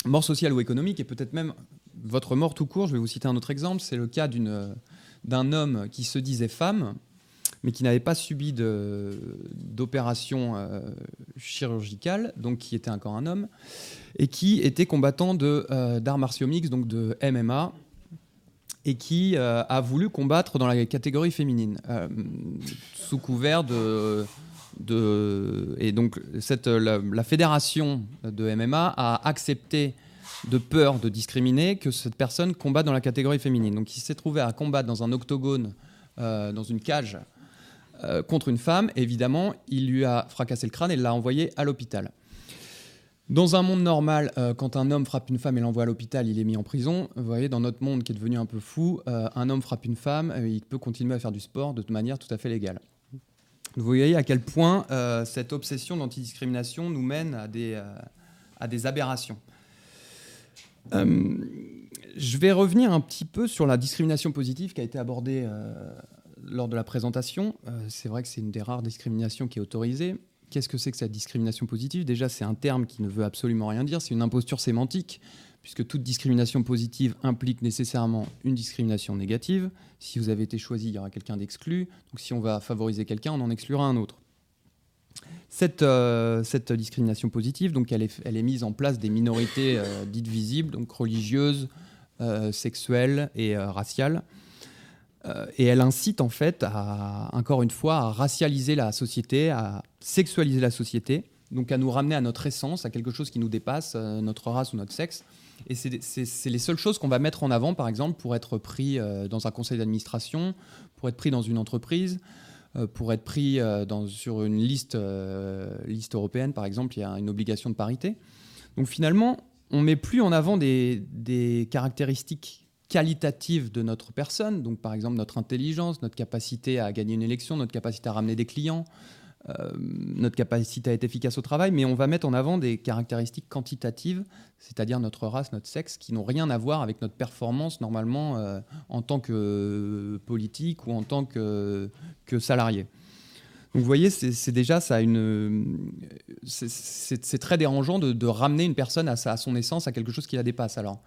Mort sociale ou économique, et peut-être même votre mort tout court, je vais vous citer un autre exemple, c'est le cas euh, d'un homme qui se disait femme, mais qui n'avait pas subi d'opération euh, chirurgicale, donc qui était encore un homme, et qui était combattant d'arts martiaux mixtes, donc de MMA, et qui euh, a voulu combattre dans la catégorie féminine, euh, sous couvert de, de... Et donc cette, la, fédération de MMA a accepté de peur de discriminer que cette personne combatte dans la catégorie féminine. Donc il s'est trouvé à combattre dans un octogone, euh, dans une cage, contre une femme. évidemment, il lui a fracassé le crâne et l'a envoyé à l'hôpital. Dans un monde normal, euh, quand un homme frappe une femme et l'envoie à l'hôpital, il est mis en prison. Vous voyez, dans notre monde qui est devenu un peu fou, euh, un homme frappe une femme, euh, il peut continuer à faire du sport de manière tout à fait légale. Vous voyez à quel point cette obsession d'antidiscrimination nous mène à des aberrations. Je vais revenir un petit peu sur la discrimination positive qui a été abordée lors de la présentation. c'est vrai que c'est une des rares discriminations qui est autorisée. Qu'est-ce que c'est que cette discrimination positive? Déjà, c'est un terme qui ne veut absolument rien dire, c'est une imposture sémantique, puisque toute discrimination positive implique nécessairement une discrimination négative. Si vous avez été choisi, il y aura quelqu'un d'exclu. Donc si on va favoriser quelqu'un, on en exclura un autre. Cette, euh, cette discrimination positive, donc elle est, mise en place des minorités euh, dites visibles, donc religieuses, euh, sexuelles et raciales. Et elle incite en fait, à, encore une fois, à racialiser la société, à sexualiser la société, donc à nous ramener à notre essence, à quelque chose qui nous dépasse, notre race ou notre sexe. Et c'est les seules choses qu'on va mettre en avant, par exemple, pour être pris dans un conseil d'administration, pour être pris dans une entreprise, pour être pris dans, sur une liste, liste européenne, par exemple, il y a une obligation de parité. Donc finalement, on met plus en avant des, des caractéristiques qualitative de notre personne, donc par exemple notre intelligence, notre capacité à gagner une élection, notre capacité à ramener des clients, euh, notre capacité à être efficace au travail, mais on va mettre en avant des caractéristiques quantitatives, c'est-à-dire notre race, notre sexe, qui n'ont rien à voir avec notre performance normalement euh, en tant que politique ou en tant que, salarié. Donc vous voyez, c'est déjà ça c'est très dérangeant de, ramener une personne à, sa, à son essence, à quelque chose qui la dépasse. Alors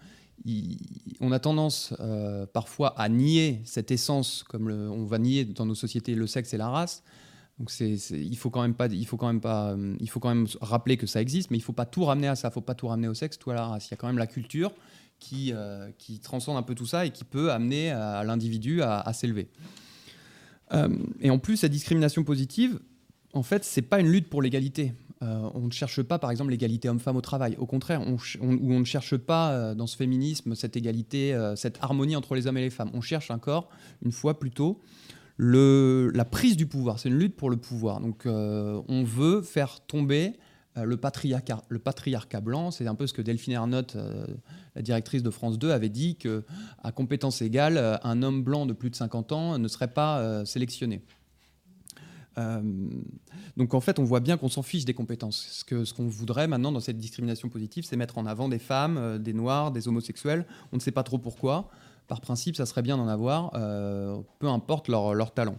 on a tendance euh, parfois à nier cette essence, comme on va nier dans nos sociétés le sexe et la race. Donc il faut quand même pas, il faut quand même pas, euh, il faut quand même rappeler que ça existe, mais il faut pas tout ramener à ça, il faut pas tout ramener au sexe, tout à la race. Il y a quand même la culture qui, euh, qui transcende un peu tout ça et qui peut amener l'individu à, s'élever. et en plus, cette discrimination positive, en fait, c'est pas une lutte pour l'égalité. Euh, on ne cherche pas, par exemple, l'égalité homme-femme au travail. Au contraire, on, on, ne cherche pas euh, dans ce féminisme cette égalité, euh, cette harmonie entre les hommes et les femmes. On cherche encore, une fois plutôt, la prise du pouvoir. C'est une lutte pour le pouvoir. Donc, on veut faire tomber le, patriarcat, le patriarcat blanc, c'est un peu ce que Delphine Ernotte, la directrice de France 2, avait dit qu'à compétence égale, un homme blanc de plus de 50 ans ne serait pas sélectionné. Euh, donc en fait, on voit bien qu'on s'en fiche des compétences. Ce qu'on ce qu'on voudrait maintenant dans cette discrimination positive, c'est mettre en avant des femmes, euh, des noirs, des homosexuels. On ne sait pas trop pourquoi. Par principe, ça serait bien d'en avoir, euh, peu importe leur, talent.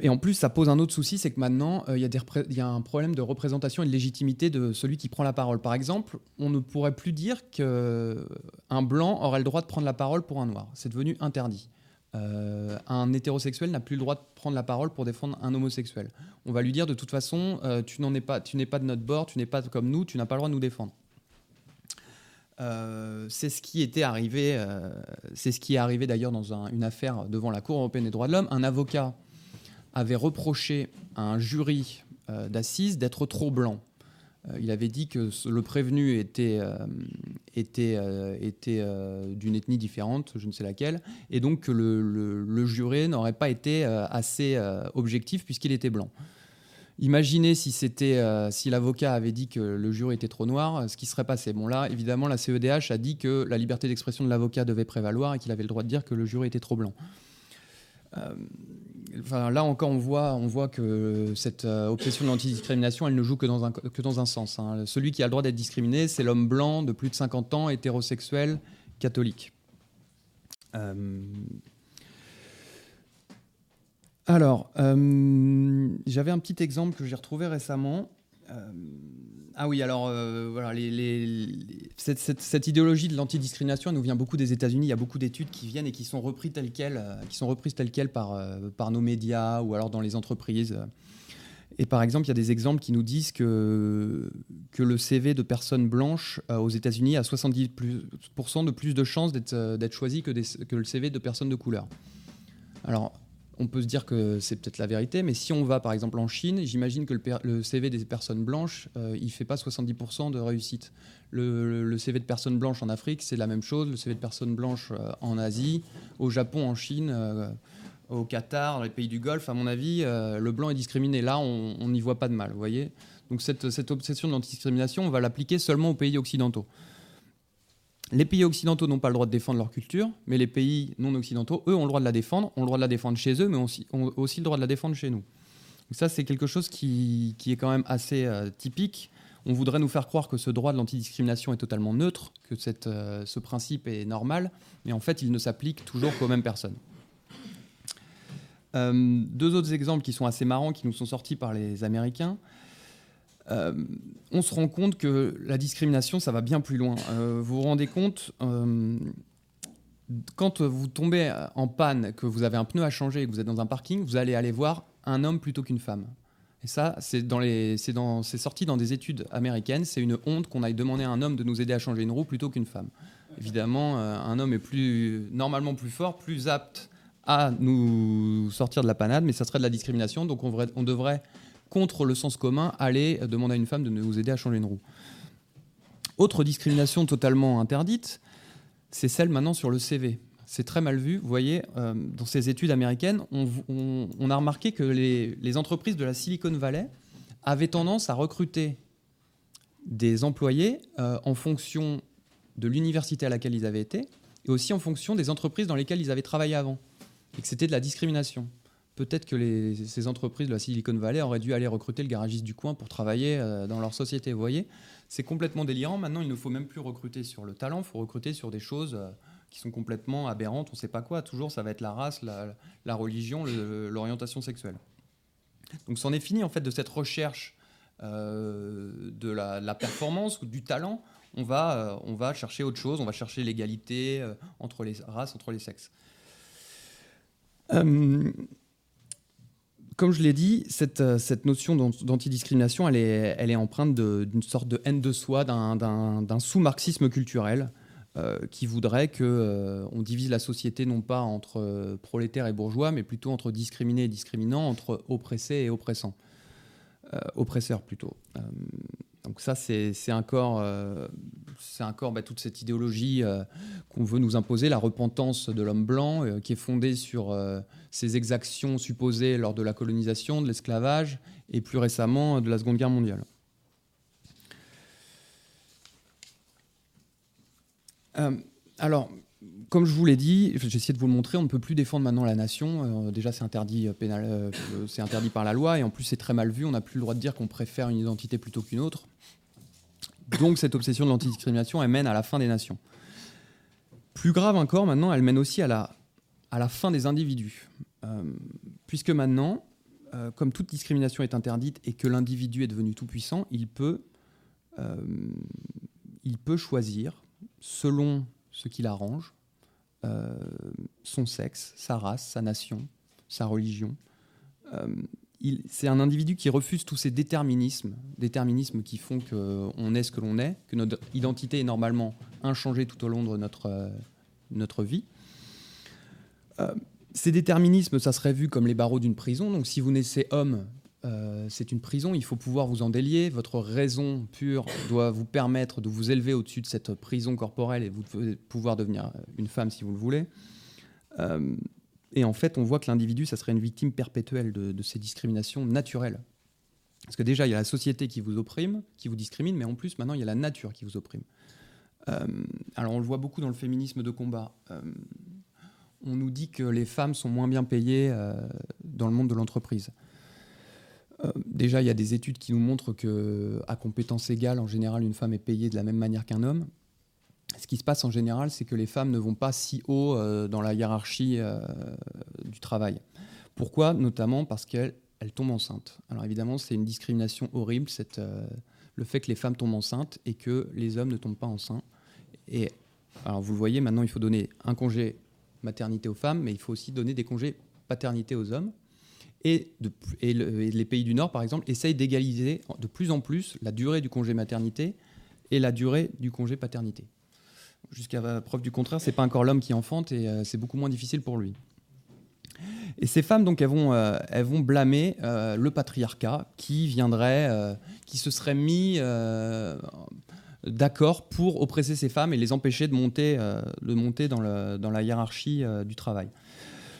et en plus, ça pose un autre souci, c'est que maintenant, il y, a un problème de représentation et de légitimité de celui qui prend la parole. Par exemple, on ne pourrait plus dire qu'un blanc aurait le droit de prendre la parole pour un noir. C'est devenu interdit. Euh, un hétérosexuel n'a plus le droit de prendre la parole pour défendre un homosexuel. On va lui dire de toute façon, euh, tu n'en es pas, tu n'es pas de notre bord, tu n'es pas comme nous, tu n'as pas le droit de nous défendre. Euh, c'est ce qui était arrivé, c'est ce qui est arrivé d'ailleurs dans une affaire devant la Cour européenne des droits de l'homme. Un avocat avait reproché à un jury d'assises d'être trop blanc. Euh, il avait dit que le prévenu était, euh, euh, d'une ethnie différente, je ne sais laquelle, et donc que le, juré n'aurait pas été assez objectif puisqu'il était blanc. Imaginez si c'était si l'avocat avait dit que le jury était trop noir, ce qui serait passé. Bon là, évidemment, la CEDH a dit que la liberté d'expression de l'avocat devait prévaloir et qu'il avait le droit de dire que le jury était trop blanc là encore, on voit, que cette euh, obsession de l'antidiscrimination, elle ne joue que dans un, que dans un sens. Hein. Celui qui a le droit d'être discriminé, c'est l'homme blanc de plus de 50 ans, hétérosexuel, catholique. Euh, alors, euh, j'avais un petit exemple que j'ai retrouvé récemment. Ah oui, alors euh, voilà, cette, idéologie de l'antidiscrimination nous vient beaucoup des États-Unis. Il y a beaucoup d'études qui viennent et qui sont reprises telles quelles, euh, qui sont reprises telles quelles par, euh, par nos médias ou alors dans les entreprises. Et par exemple, il y a des exemples qui nous disent que, que le CV de personnes blanches aux États-Unis a 70% de plus de chances d'être choisi que, que le CV de personnes de couleur. Alors, on peut se dire que c'est peut-être la vérité, mais si on va par exemple en Chine, j'imagine que le, CV des personnes blanches, euh, il ne fait pas 70% de réussite. Le, CV de personnes blanches en Afrique, c'est la même chose. Le CV de personnes blanches euh, en Asie, au Japon, en Chine, euh, au Qatar, dans les pays du Golfe, à mon avis, le blanc est discriminé. Là, on n'y voit pas de mal, vous voyez? Donc cette, obsession de l'antidiscrimination, on va l'appliquer seulement aux pays occidentaux. Les pays occidentaux n'ont pas le droit de défendre leur culture, mais les pays non occidentaux, eux, ont le droit de la défendre, ont le droit de la défendre chez eux, mais ont aussi, le droit de la défendre chez nous. ça, c'est quelque chose qui, est quand même assez euh, typique. On voudrait nous faire croire que ce droit de l'antidiscrimination est totalement neutre, que euh, ce principe est normal, mais en fait, il ne s'applique toujours qu'aux mêmes personnes. Euh, deux autres exemples qui sont assez marrants, qui nous sont sortis par les Américains. Euh, on se rend compte que la discrimination, ça va bien plus loin. Euh, vous vous rendez compte, euh, quand vous tombez en panne, que vous avez un pneu à changer et que vous êtes dans un parking, vous allez aller voir un homme plutôt qu'une femme. Et ça, c'est sorti dans des études américaines. C'est une honte qu'on aille demander à un homme de nous aider à changer une roue plutôt qu'une femme. Évidemment, un homme est plus, normalement plus fort, plus apte à nous sortir de la panade, mais ça serait de la discrimination. Donc on, on devrait contre le sens commun, aller demander à une femme de nous aider à changer une roue. Autre discrimination totalement interdite, c'est celle maintenant sur le CV. C'est très mal vu. Vous voyez, euh, dans ces études américaines, on, a remarqué que les, entreprises de la Silicon Valley avaient tendance à recruter des employés euh, en fonction de l'université à laquelle ils avaient été et aussi en fonction des entreprises dans lesquelles ils avaient travaillé avant. Et que c'était de la discrimination peut-être que ces entreprises de la Silicon Valley auraient dû aller recruter le garagiste du coin pour travailler euh, dans leur société. Vous voyez, c'est complètement délirant. Maintenant, il ne faut même plus recruter sur le talent, il faut recruter sur des choses euh, qui sont complètement aberrantes. On ne sait pas quoi. Toujours, ça va être la race, la, religion, l'orientation sexuelle. Donc, c'en est fini en fait de cette recherche euh, de la, performance ou du talent. On va, on va chercher autre chose. On va chercher l'égalité entre les races, entre les sexes comme je l'ai dit, cette, euh, notion d'antidiscrimination, elle est, elle est empreinte d'une sorte de haine de soi, d'un sous-marxisme culturel euh, qui voudrait qu'on euh, divise la société non pas entre prolétaires et bourgeois, mais plutôt entre discriminés et discriminants, entre oppressés et oppressants. oppresseurs plutôt. Donc ça, c'est encore, euh, c'est bah, toute cette idéologie euh, qu'on veut nous imposer, la repentance de l'homme blanc, euh, qui est fondée sur euh, ses exactions supposées lors de la colonisation, de l'esclavage, et plus récemment de la Seconde Guerre mondiale. alors, comme je vous l'ai dit, j'ai essayé de vous le montrer, on ne peut plus défendre maintenant la nation. Déjà, c'est interdit, c'est interdit par la loi, et en plus, c'est très mal vu. On n'a plus le droit de dire qu'on préfère une identité plutôt qu'une autre. Donc, cette obsession de l'antidiscrimination, elle mène à la fin des nations. Plus grave encore, maintenant, elle mène aussi à la, fin des individus. Euh, puisque maintenant, euh, comme toute discrimination est interdite et que l'individu est devenu tout-puissant, il peut, euh, il peut choisir, selon ce qu'il arrange, son sexe, sa race, sa nation, sa religion. C'est un individu qui refuse tous ces déterminismes, déterminismes qui font qu'on est ce que l'on est, que notre identité est normalement inchangée tout au long de notre, notre vie. Ces déterminismes, ça serait vu comme les barreaux d'une prison. Donc si vous naissez homme, euh, c'est une prison, il faut pouvoir vous en délier. Votre raison pure doit vous permettre de vous élever au-dessus de cette prison corporelle et vous pouvoir devenir une femme si vous le voulez. Euh, et en fait, on voit que l'individu, ça serait une victime perpétuelle de, ces discriminations naturelles. Parce que déjà, il y a la société qui vous opprime, qui vous discrimine, mais en plus, maintenant, il y a la nature qui vous opprime. Euh, alors, on le voit beaucoup dans le féminisme de combat on nous dit que les femmes sont moins bien payées euh, dans le monde de l'entreprise. Euh, déjà, il y a des études qui nous montrent que, à compétences égales, en général, une femme est payée de la même manière qu'un homme. Ce qui se passe en général, c'est que les femmes ne vont pas si haut euh, dans la hiérarchie du travail. Pourquoi? Notamment parce qu'elles tombent enceintes. Alors évidemment, c'est une discrimination horrible, le fait que les femmes tombent enceintes et que les hommes ne tombent pas enceintes. Et alors vous le voyez, maintenant, il faut donner un congé maternité aux femmes, mais il faut aussi donner des congés paternité aux hommes. Et, les pays du Nord, par exemple, essayent d'égaliser de plus en plus la durée du congé maternité et la durée du congé paternité. Jusqu'à preuve du contraire, c'est pas encore l'homme qui enfante et euh, c'est beaucoup moins difficile pour lui. Et ces femmes, donc, elles vont, euh, elles vont blâmer euh, le patriarcat qui viendrait, qui se serait mis d'accord pour oppresser ces femmes et les empêcher de monter, de monter dans, la hiérarchie du travail.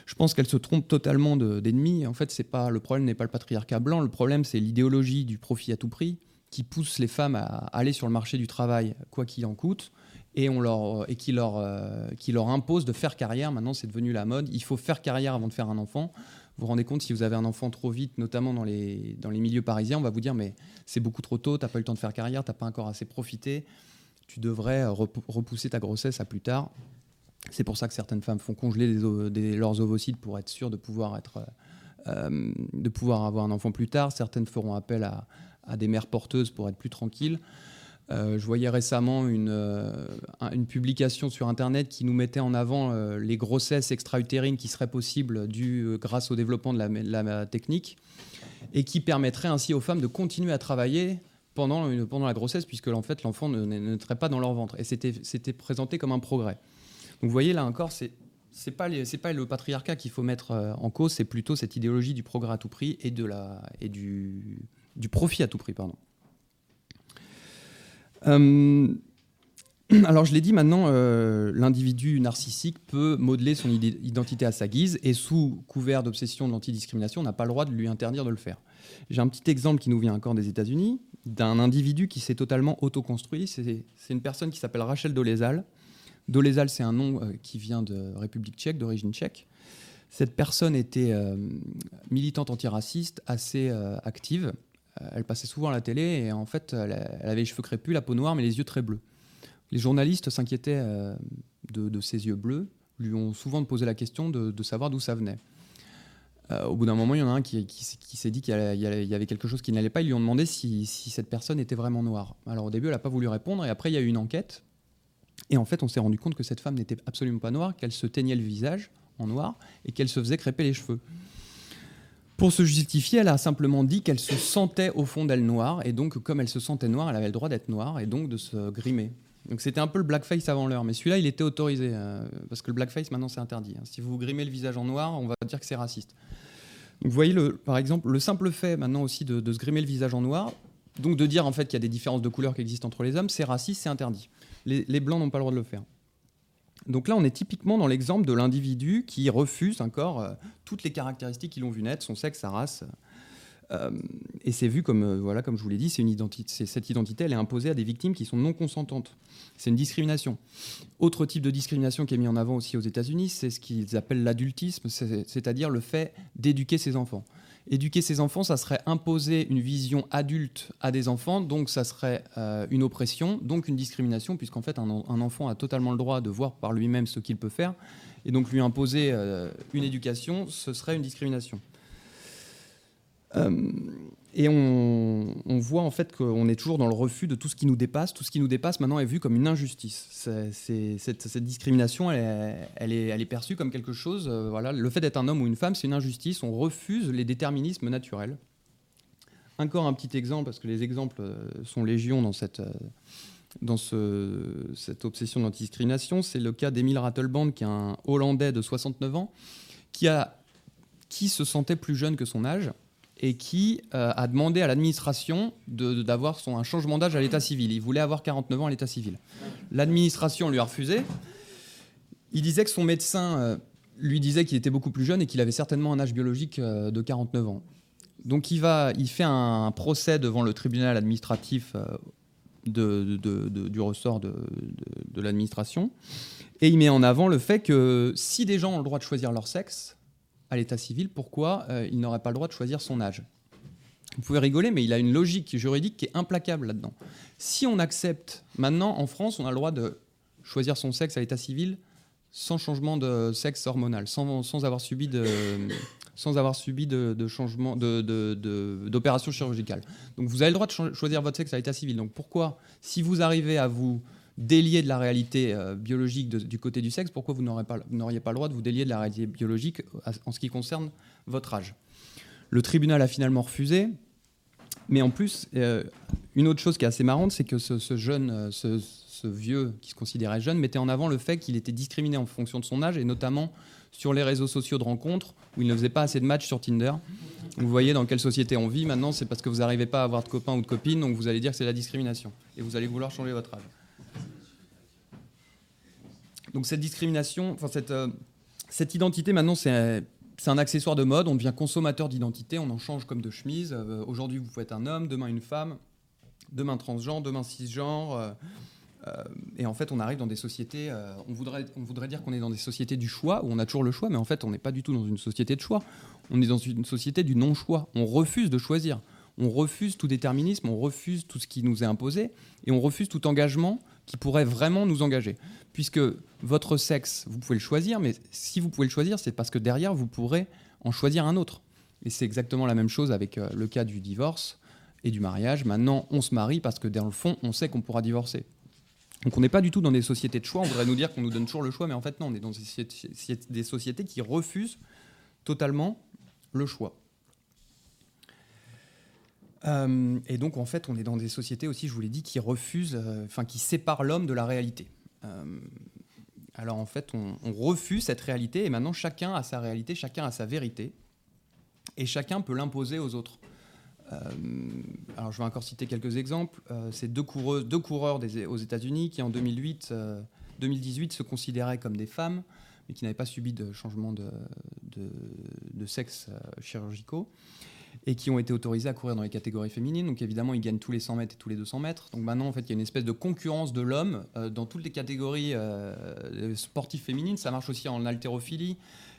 Je pense qu'elle se trompe totalement d'ennemis. En fait, c'est pas le problème n'est pas le patriarcat blanc. Le problème, c'est l'idéologie du profit à tout prix qui pousse les femmes à aller sur le marché du travail, quoi qu'il en coûte, et, leur, euh, qui leur impose de faire carrière. Maintenant, c'est devenu la mode. Il faut faire carrière avant de faire un enfant vous vous rendez compte, si vous avez un enfant trop vite, notamment dans les, milieux parisiens, on va vous dire mais c'est beaucoup trop tôt, tu n'as pas eu le temps de faire carrière, tu n'as pas encore assez profité, tu devrais repousser ta grossesse à plus tard. C'est pour ça que certaines femmes font congeler leurs ovocytes pour être sûres de pouvoir, euh, avoir un enfant plus tard. Certaines feront appel à des mères porteuses pour être plus tranquilles. Euh, je voyais récemment une, euh, une, publication sur Internet qui nous mettait en avant euh, les grossesses extra-utérines qui seraient possibles grâce au développement de la, technique et qui permettrait ainsi aux femmes de continuer à travailler pendant, une, pendant la grossesse puisque en fait l'enfant ne, serait pas dans leur ventre. Et c'était présenté comme un progrès. Donc vous voyez là encore, c'est c'est pas, pas le patriarcat qu'il faut mettre en cause, c'est plutôt cette idéologie du progrès à tout prix et, de la, et du, du profit à tout prix. Pardon. Euh, alors je l'ai dit maintenant, euh, l'individu narcissique peut modeler son identité à sa guise et sous couvert d'obsession de l'antidiscrimination, on n'a pas le droit de lui interdire de le faire. J'ai un petit exemple qui nous vient encore des États-Unis, d'un individu qui s'est totalement autoconstruit. C'est une personne qui s'appelle Rachel Dolezal. Dolezal, c'est un nom euh, qui vient de République tchèque, d'origine tchèque. Cette personne était militante antiraciste, assez active. Euh, elle passait souvent à la télé et en fait, elle, avait les cheveux crépus, la peau noire, mais les yeux très bleus. Les journalistes s'inquiétaient euh, de, ses yeux bleus, lui ont souvent posé la question de, savoir d'où ça venait. Euh, au bout d'un moment, il y en a un qui, s'est dit qu'il y avait quelque chose qui n'allait pas. Ils lui ont demandé si, cette personne était vraiment noire. Alors au début, elle n'a pas voulu répondre et après, il y a eu une enquête. Et en fait, on s'est rendu compte que cette femme n'était absolument pas noire, qu'elle se teignait le visage en noir et qu'elle se faisait crêper les cheveux. Pour se justifier, elle a simplement dit qu'elle se sentait au fond d'elle noire, et donc comme elle se sentait noire, elle avait le droit d'être noire, et donc de se grimer. Donc c'était un peu le blackface avant l'heure, mais celui-là, il était autorisé, euh, parce que le blackface, maintenant, c'est interdit. Hein. Si vous grimez le visage en noir, on va dire que c'est raciste. Vous voyez, le, par exemple, le simple fait maintenant aussi de, se grimer le visage en noir, donc de dire en fait qu'il y a des différences de couleur qui existent entre les hommes, c'est raciste, c'est interdit. les blancs n'ont pas le droit de le faire. Donc là, on est typiquement dans l'exemple de l'individu qui refuse encore euh, toutes les caractéristiques qui l'ont vu naître, son sexe, sa race. et c'est vu comme, voilà, comme je vous l'ai dit, c'est une identité, cette identité, elle est imposée à des victimes qui sont non consentantes. C'est une discrimination. Autre type de discrimination qui est mis en avant aussi aux États-Unis, c'est ce qu'ils appellent l'adultisme, c'est-à-dire le fait d'éduquer ses enfants. Éduquer ses enfants, ça serait imposer une vision adulte à des enfants, donc ça serait euh, une oppression, donc une discrimination, puisqu'en fait un, enfant a totalement le droit de voir par lui-même ce qu'il peut faire, et donc lui imposer euh, une éducation, ce serait une discrimination. Euh, et on, voit en fait qu'on est toujours dans le refus de tout ce qui nous dépasse. Tout ce qui nous dépasse maintenant est vu comme une injustice. cette, discrimination, elle est, perçue comme quelque chose. Euh, voilà, le fait d'être un homme ou une femme, c'est une injustice. On refuse les déterminismes naturels. Encore un petit exemple, parce que les exemples euh, sont légion dans cette, obsession d'antidiscrimination. C'est le cas d'Emile Rattelband, qui est un Hollandais de 69 ans, qui se sentait plus jeune que son âge et qui euh, a demandé à l'administration d'avoir un changement d'âge à l'état civil. Il voulait avoir 49 ans à l'état civil. L'administration lui a refusé. Il disait que son médecin euh, lui disait qu'il était beaucoup plus jeune et qu'il avait certainement un âge biologique euh, de 49 ans. Donc il, va, il fait un, procès devant le tribunal administratif du ressort de, l'administration et il met en avant le fait que si des gens ont le droit de choisir leur sexe, à l'état civil, pourquoi euh, il n'aurait pas le droit de choisir son âge? Vous pouvez rigoler, mais il a une logique juridique qui est implacable là-dedans. Si on accepte, maintenant en France, on a le droit de choisir son sexe à l'état civil sans changement de sexe hormonal, sans, avoir subi de, sans avoir subi de, changement d'opération chirurgicale. Donc vous avez le droit de choisir votre sexe à l'état civil. Donc pourquoi, si vous arrivez à vous délier de la réalité euh, biologique du côté du sexe, pourquoi vous n'auriez pas, le droit de vous délier de la réalité biologique euh, en ce qui concerne votre âge? Le tribunal a finalement refusé, mais en plus, euh, une autre chose qui est assez marrante, c'est que ce, jeune, ce, vieux qui se considérait jeune, mettait en avant le fait qu'il était discriminé en fonction de son âge, et notamment sur les réseaux sociaux de rencontres, où il ne faisait pas assez de matchs sur Tinder. Vous voyez dans quelle société on vit maintenant, c'est parce que vous n'arrivez pas à avoir de copains ou de copines, donc vous allez dire que c'est la discrimination, et vous allez vouloir changer votre âge. Donc cette discrimination, enfin cette, euh, cette identité maintenant c'est un accessoire de mode, on devient consommateur d'identité, on en change comme de chemise. Euh, aujourd'hui vous pouvez être un homme, demain une femme, demain transgenre, demain cisgenre. Euh, et en fait, on arrive dans des sociétés. on, voudrait, on voudrait dire qu'on est dans des sociétés du choix, où on a toujours le choix, mais en fait, on n'est pas du tout dans une société de choix. On est dans une société du non-choix. On refuse de choisir. On refuse tout déterminisme, on refuse tout ce qui nous est imposé, et on refuse tout engagement qui pourrait vraiment nous engager. Puisque votre sexe, vous pouvez le choisir, mais si vous pouvez le choisir, c'est parce que derrière, vous pourrez en choisir un autre. Et c'est exactement la même chose avec euh, le cas du divorce et du mariage. Maintenant, on se marie parce que dans le fond, on sait qu'on pourra divorcer. Donc on n'est pas du tout dans des sociétés de choix. On voudrait nous dire qu'on nous donne toujours le choix, mais en fait non, on est dans des sociétés qui refusent totalement le choix. Euh, et donc, en fait, on est dans des sociétés aussi, je vous l'ai dit, qui refusent, euh, enfin, qui séparent l'homme de la réalité. Euh, alors, en fait, on, refuse cette réalité, et maintenant, chacun a sa réalité, chacun a sa vérité, et chacun peut l'imposer aux autres. alors, je vais encore citer quelques exemples. C'est deux, deux coureurs aux États-Unis qui, en 2008, 2018, se considéraient comme des femmes, mais qui n'avaient pas subi de changement de, de sexe chirurgicaux et qui ont été autorisés à courir dans les catégories féminines. Donc évidemment, ils gagnent tous les 100 mètres et tous les 200 mètres. Donc maintenant, en fait, il y a une espèce de concurrence de l'homme euh, dans toutes les catégories euh, sportives féminines. Ça marche aussi en haltérophilie.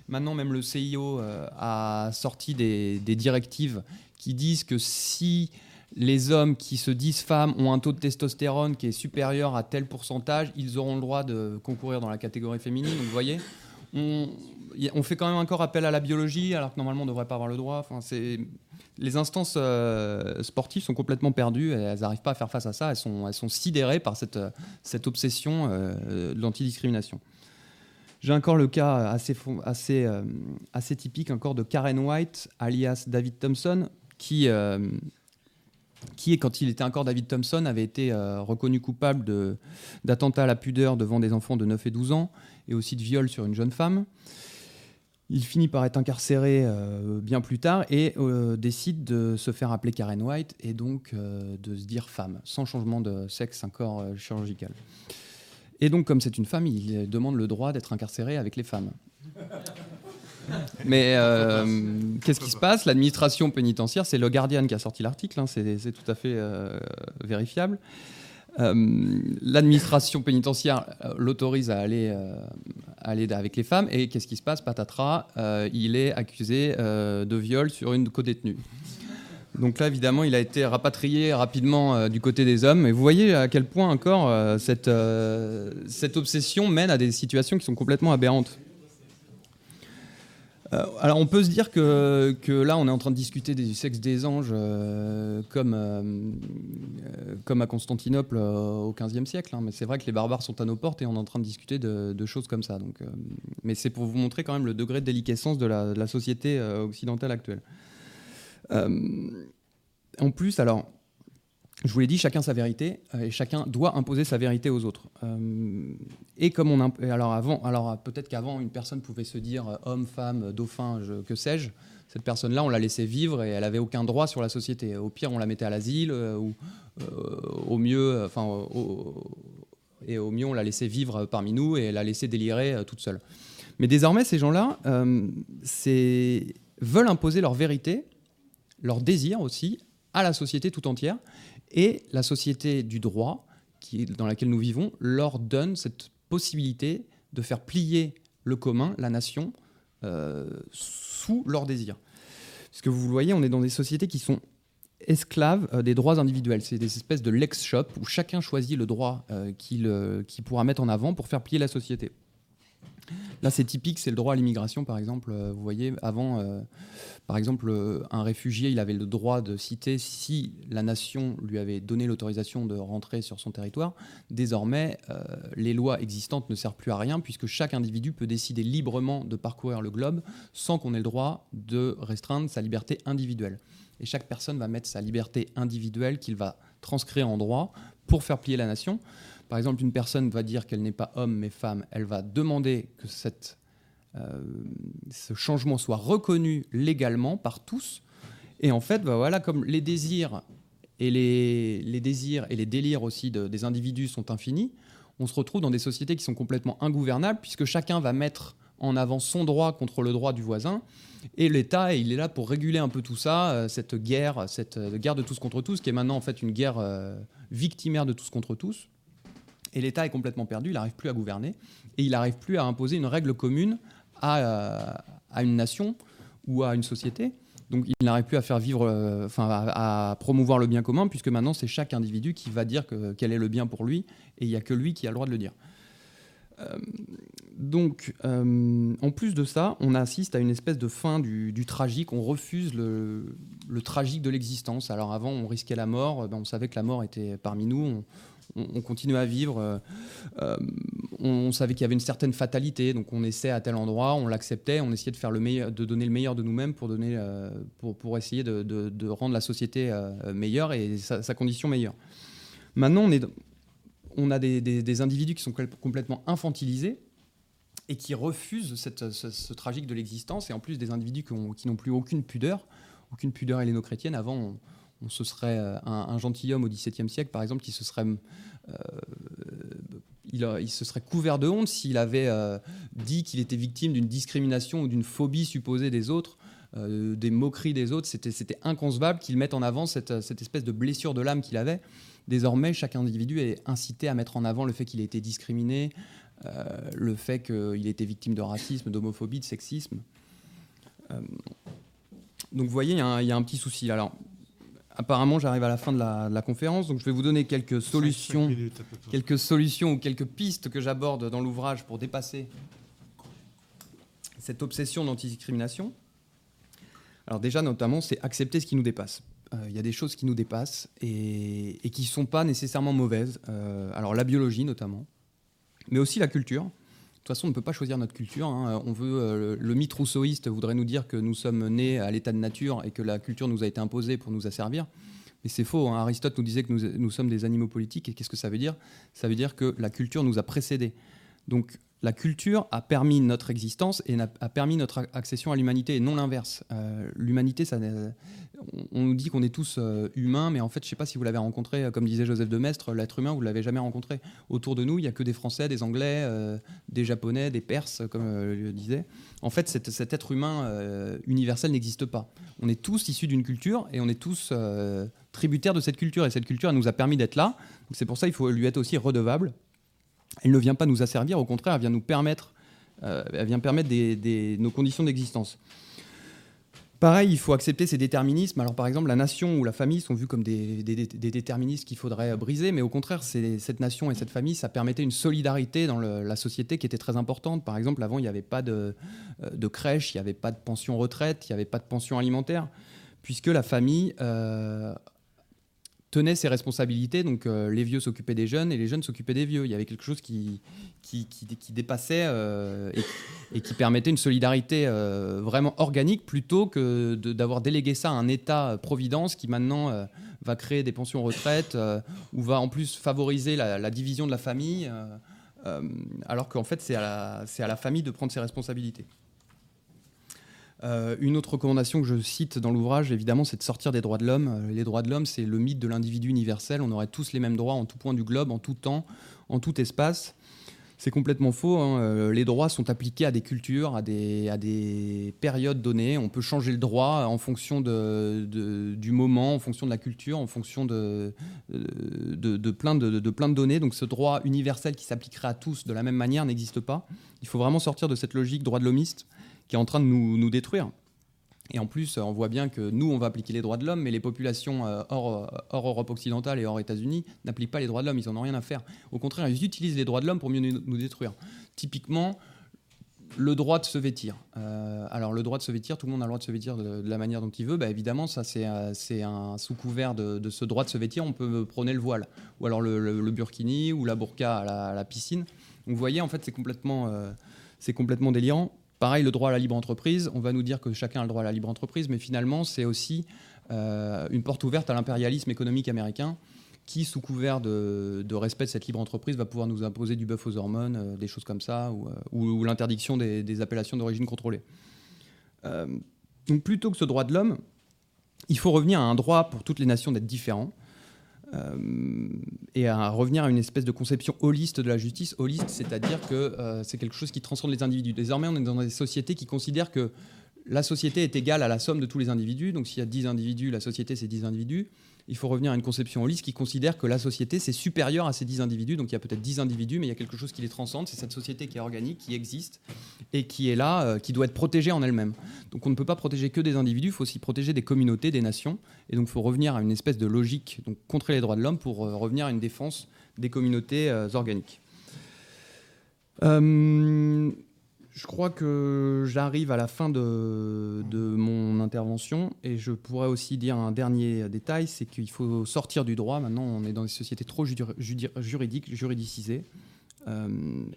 Maintenant, même le CIO euh, a sorti des, directives qui disent que si les hommes qui se disent femmes ont un taux de testostérone qui est supérieur à tel pourcentage, ils auront le droit de concourir dans la catégorie féminine. Donc vous voyez, on, fait quand même encore appel à la biologie, alors que normalement on ne devrait pas avoir le droit. Les instances euh, sportives sont complètement perdues, et elles n'arrivent pas à faire face à ça, elles sont, sidérées par cette, obsession euh, de l'antidiscrimination. J'ai encore le cas assez, euh, typique encore de Karen White, alias David Thompson, qui, qui, quand il était encore David Thompson, avait été reconnu coupable d'attentat à la pudeur devant des enfants de 9 et 12 ans, et aussi de viol sur une jeune femme. Il finit par être incarcéré euh, bien plus tard et euh, décide de se faire appeler Karen White et donc euh, de se dire femme, sans changement de sexe, un corps chirurgical. Et donc, comme c'est une femme, il demande le droit d'être incarcéré avec les femmes. Mais qu'est-ce qui se passe? L'administration pénitentiaire, c'est le Guardian qui a sorti l'article, hein, c'est tout à fait euh. L'administration pénitentiaire l'autorise à aller, avec les femmes, et qu'est-ce qui se passe? Patatras, il est accusé de viol sur une co-détenue. Donc là, évidemment, il a été rapatrié rapidement euh, du côté des hommes. Et vous voyez à quel point encore euh, cette, euh, obsession mène à des situations qui sont complètement aberrantes. alors on peut se dire que, que, là, on est en train de discuter du sexe des anges comme, comme à Constantinople au XVe siècle. Hein. Mais c'est vrai que les barbares sont à nos portes et on est en train de discuter de, choses comme ça. Donc, mais c'est pour vous montrer quand même le degré de déliquescence de la, société occidentale actuelle. Euh, en plus, alors, je vous l'ai dit, chacun sa vérité euh, et chacun doit imposer sa vérité aux autres. Euh, et comme on alors avant, alors peut-être qu'avant une personne pouvait se dire homme, femme, dauphin, que sais-je. Cette personne-là, on la laissait vivre et elle avait aucun droit sur la société. Au pire, on la mettait à l'asile ou au mieux, enfin, et au mieux, on la laissait vivre parmi nous et la laissait délirer toute seule. Mais désormais, ces gens-là veulent imposer leur vérité leur désir aussi à la société tout entière. Et la société du droit, dans laquelle nous vivons, leur donne cette possibilité de faire plier le commun, la nation, euh, sous leur désir. Parce que vous voyez, on est dans des sociétés qui sont esclaves euh, des droits individuels. C'est des espèces de lex-shop où chacun choisit le droit euh, qu'il pourra mettre en avant pour faire plier la société. Là, c'est typique, c'est le droit à l'immigration, par exemple. Euh, vous voyez, avant, euh, par exemple, euh, un réfugié, il avait le droit de citer si la nation lui avait donné l'autorisation de rentrer sur son territoire. Désormais, les lois existantes ne servent plus à rien, puisque chaque individu peut décider librement de parcourir le globe sans qu'on ait le droit de restreindre sa liberté individuelle. Et chaque personne va mettre sa liberté individuelle qu'il va transcrire en droit pour faire plier la nation. Par exemple, une personne va dire qu'elle n'est pas homme mais femme, elle va demander que cette, euh, ce changement soit reconnu légalement par tous. Et en fait, bah voilà, comme les désirs et les, les, désirs et les délires aussi des individus sont infinis, on se retrouve dans des sociétés qui sont complètement ingouvernables puisque chacun va mettre en avant son droit contre le droit du voisin. Et l'État, il est là pour réguler un peu tout ça, euh, cette guerre, cette euh, guerre de tous contre tous, qui est maintenant en fait une guerre victimaire de tous contre tous. Et l'État est complètement perdu, il n'arrive plus à gouverner, et il n'arrive plus à imposer une règle commune à, euh, une nation ou à une société. Donc il n'arrive plus à faire vivre, euh, enfin à, promouvoir le bien commun, puisque maintenant c'est chaque individu qui va dire que, quel est le bien pour lui, et il n'y a que lui qui a le droit de le dire. Euh, donc, en plus de ça, on assiste à une espèce de fin du, tragique. On refuse le, tragique de l'existence. Alors avant, on risquait la mort. Ben, on savait que la mort était parmi nous. On, continue à vivre. Euh, euh, on, savait qu'il y avait une certaine fatalité, donc on essaie à tel endroit, on l'acceptait, on essayait de faire le meilleur, de donner le meilleur de nous-mêmes pour donner, euh, pour, essayer de, rendre la société meilleure et sa, condition meilleure. Maintenant, on, est, on a des, individus qui sont complètement infantilisés et qui refusent ce, tragique de l'existence, et en plus des individus qui, n'ont plus aucune pudeur, aucune pudeur héléno-chrétienne. Avant, on se serait euh, un, gentilhomme au XVIIe siècle, par exemple, qui se serait euh, il, se serait couvert de honte s'il avait euh, dit qu'il était victime d'une discrimination ou d'une phobie supposée des autres, des moqueries des autres. C'était inconcevable qu'il mette en avant cette, espèce de blessure de l'âme qu'il avait. Désormais, chaque individu est incité à mettre en avant le fait qu'il ait été discriminé, le fait qu'il ait été victime de racisme, d'homophobie, de sexisme. donc vous voyez, il y, y, a un petit souci. Alors, apparemment, j'arrive à la fin de la, conférence, donc je vais vous donner quelques solutions, quelques solutions ou quelques pistes que j'aborde dans l'ouvrage pour dépasser cette obsession d'antidiscrimination. Alors déjà, notamment, c'est accepter ce qui nous dépasse. Euh, il y a des choses qui nous dépassent et, qui ne sont pas nécessairement mauvaises. Euh, alors la biologie notamment, mais aussi la culture. Toute façon, on ne peut pas choisir notre culture. Hein. On veut, euh, le mythe rousseauiste voudrait nous dire que nous sommes nés à l'état de nature et que la culture nous a été imposée pour nous asservir. Mais c'est faux. Hein. Aristote nous disait que nous, sommes des animaux politiques. Et qu'est-ce que ça veut dire? Ça veut dire que la culture nous a précédés. Donc la culture a permis notre existence et a, permis notre accession à l'humanité et non l'inverse. Euh, l'humanité, ça, on, nous dit qu'on est tous euh, humains, mais en fait, je ne sais pas si vous l'avez rencontré, euh, comme disait Joseph de Maistre, l'être humain, vous ne l'avez jamais rencontré. Autour de nous, il n'y a que des Français, des Anglais, des Japonais, des Perses, comme le disait. En fait, cet, être humain universel n'existe pas. On est tous issus d'une culture et on est tous tributaires de cette culture. Et cette culture, elle nous a permis d'être là. C'est pour ça qu'il faut lui être aussi redevable elle ne vient pas nous asservir, au contraire, elle vient nous permettre, euh, elle vient permettre nos conditions d'existence. Pareil, il faut accepter ces déterminismes. Alors, par exemple, la nation ou la famille sont vus comme des, déterminismes qu'il faudrait briser, mais au contraire, cette nation et cette famille, ça permettait une solidarité dans la société qui était très importante. Par exemple, avant, il n'y avait pas de, euh, crèche, il n'y avait pas de pension retraite, il n'y avait pas de pension alimentaire, puisque la famille euh, tenait ses responsabilités. Donc euh, les vieux s'occupaient des jeunes et les jeunes s'occupaient des vieux. Il y avait quelque chose qui, qui, dépassait euh, et, qui permettait une solidarité euh, vraiment organique plutôt que d'avoir délégué ça à un État-providence qui maintenant va créer des pensions retraite ou va en plus favoriser la, division de la famille, alors qu'en fait c'est à, à la famille de prendre ses responsabilités. Euh, une autre recommandation que je cite dans l'ouvrage, évidemment, c'est de sortir des droits de l'homme. Euh, les droits de l'homme, c'est le mythe de l'individu universel. On aurait tous les mêmes droits en tout point du globe, en tout temps, en tout espace. C'est complètement faux. Hein. Euh, les droits sont appliqués à des cultures, à des, périodes données. On peut changer le droit en fonction du moment, en fonction de la culture, en fonction de, plein de, de plein de données. Donc ce droit universel qui s'appliquerait à tous de la même manière n'existe pas. Il faut vraiment sortir de cette logique droit de l'homiste qui est en train de nous, détruire. Et en plus, on voit bien que nous, on va appliquer les droits de l'homme, mais les populations euh, hors, hors, Europe occidentale et hors États-Unis n'appliquent pas les droits de l'homme. Ils n'en ont rien à faire. Au contraire, ils utilisent les droits de l'homme pour mieux nous, détruire. Typiquement, le droit de se vêtir. Euh, alors, le droit de se vêtir, tout le monde a le droit de se vêtir de, la manière dont il veut. Bah, évidemment, ça, c'est euh, un sous couvert de, ce droit de se vêtir. On peut prôner le voile, ou alors le, burkini, ou la burqa à la, piscine. Vous voyez, en fait, c'est complètement, c'est complètement délirant. Pareil, le droit à la libre entreprise, on va nous dire que chacun a le droit à la libre entreprise, mais finalement, c'est aussi euh, une porte ouverte à l'impérialisme économique américain qui, sous couvert de, respect de cette libre entreprise, va pouvoir nous imposer du bœuf aux hormones, euh, des choses comme ça, ou, euh, l'interdiction des, appellations d'origine contrôlée. donc plutôt que ce droit de l'homme, il faut revenir à un droit pour toutes les nations d'être différents. Euh, et à revenir à une espèce de conception holiste de la justice. Holiste, c'est-à-dire que euh, c'est quelque chose qui transcende les individus. Désormais, on est dans des sociétés qui considèrent que la société est égale à la somme de tous les individus. Donc s'il y a 10 individus, la société, c'est 10 individus il faut revenir à une conception holiste qui considère que la société, c'est supérieur à ces 10 individus. Donc il y a peut-être 10 individus, mais il y a quelque chose qui les transcende. C'est cette société qui est organique, qui existe et qui est là, euh, qui doit être protégée en elle-même. Donc on ne peut pas protéger que des individus, il faut aussi protéger des communautés, des nations. Et donc il faut revenir à une espèce de logique, donc contre les droits de l'homme, pour euh, revenir à une défense des communautés euh, organiques. Je crois que j'arrive à la fin de, mon intervention et je pourrais aussi dire un dernier détail, c'est qu'il faut sortir du droit. Maintenant, on est dans des sociétés trop juridiques, juridicisées. Euh,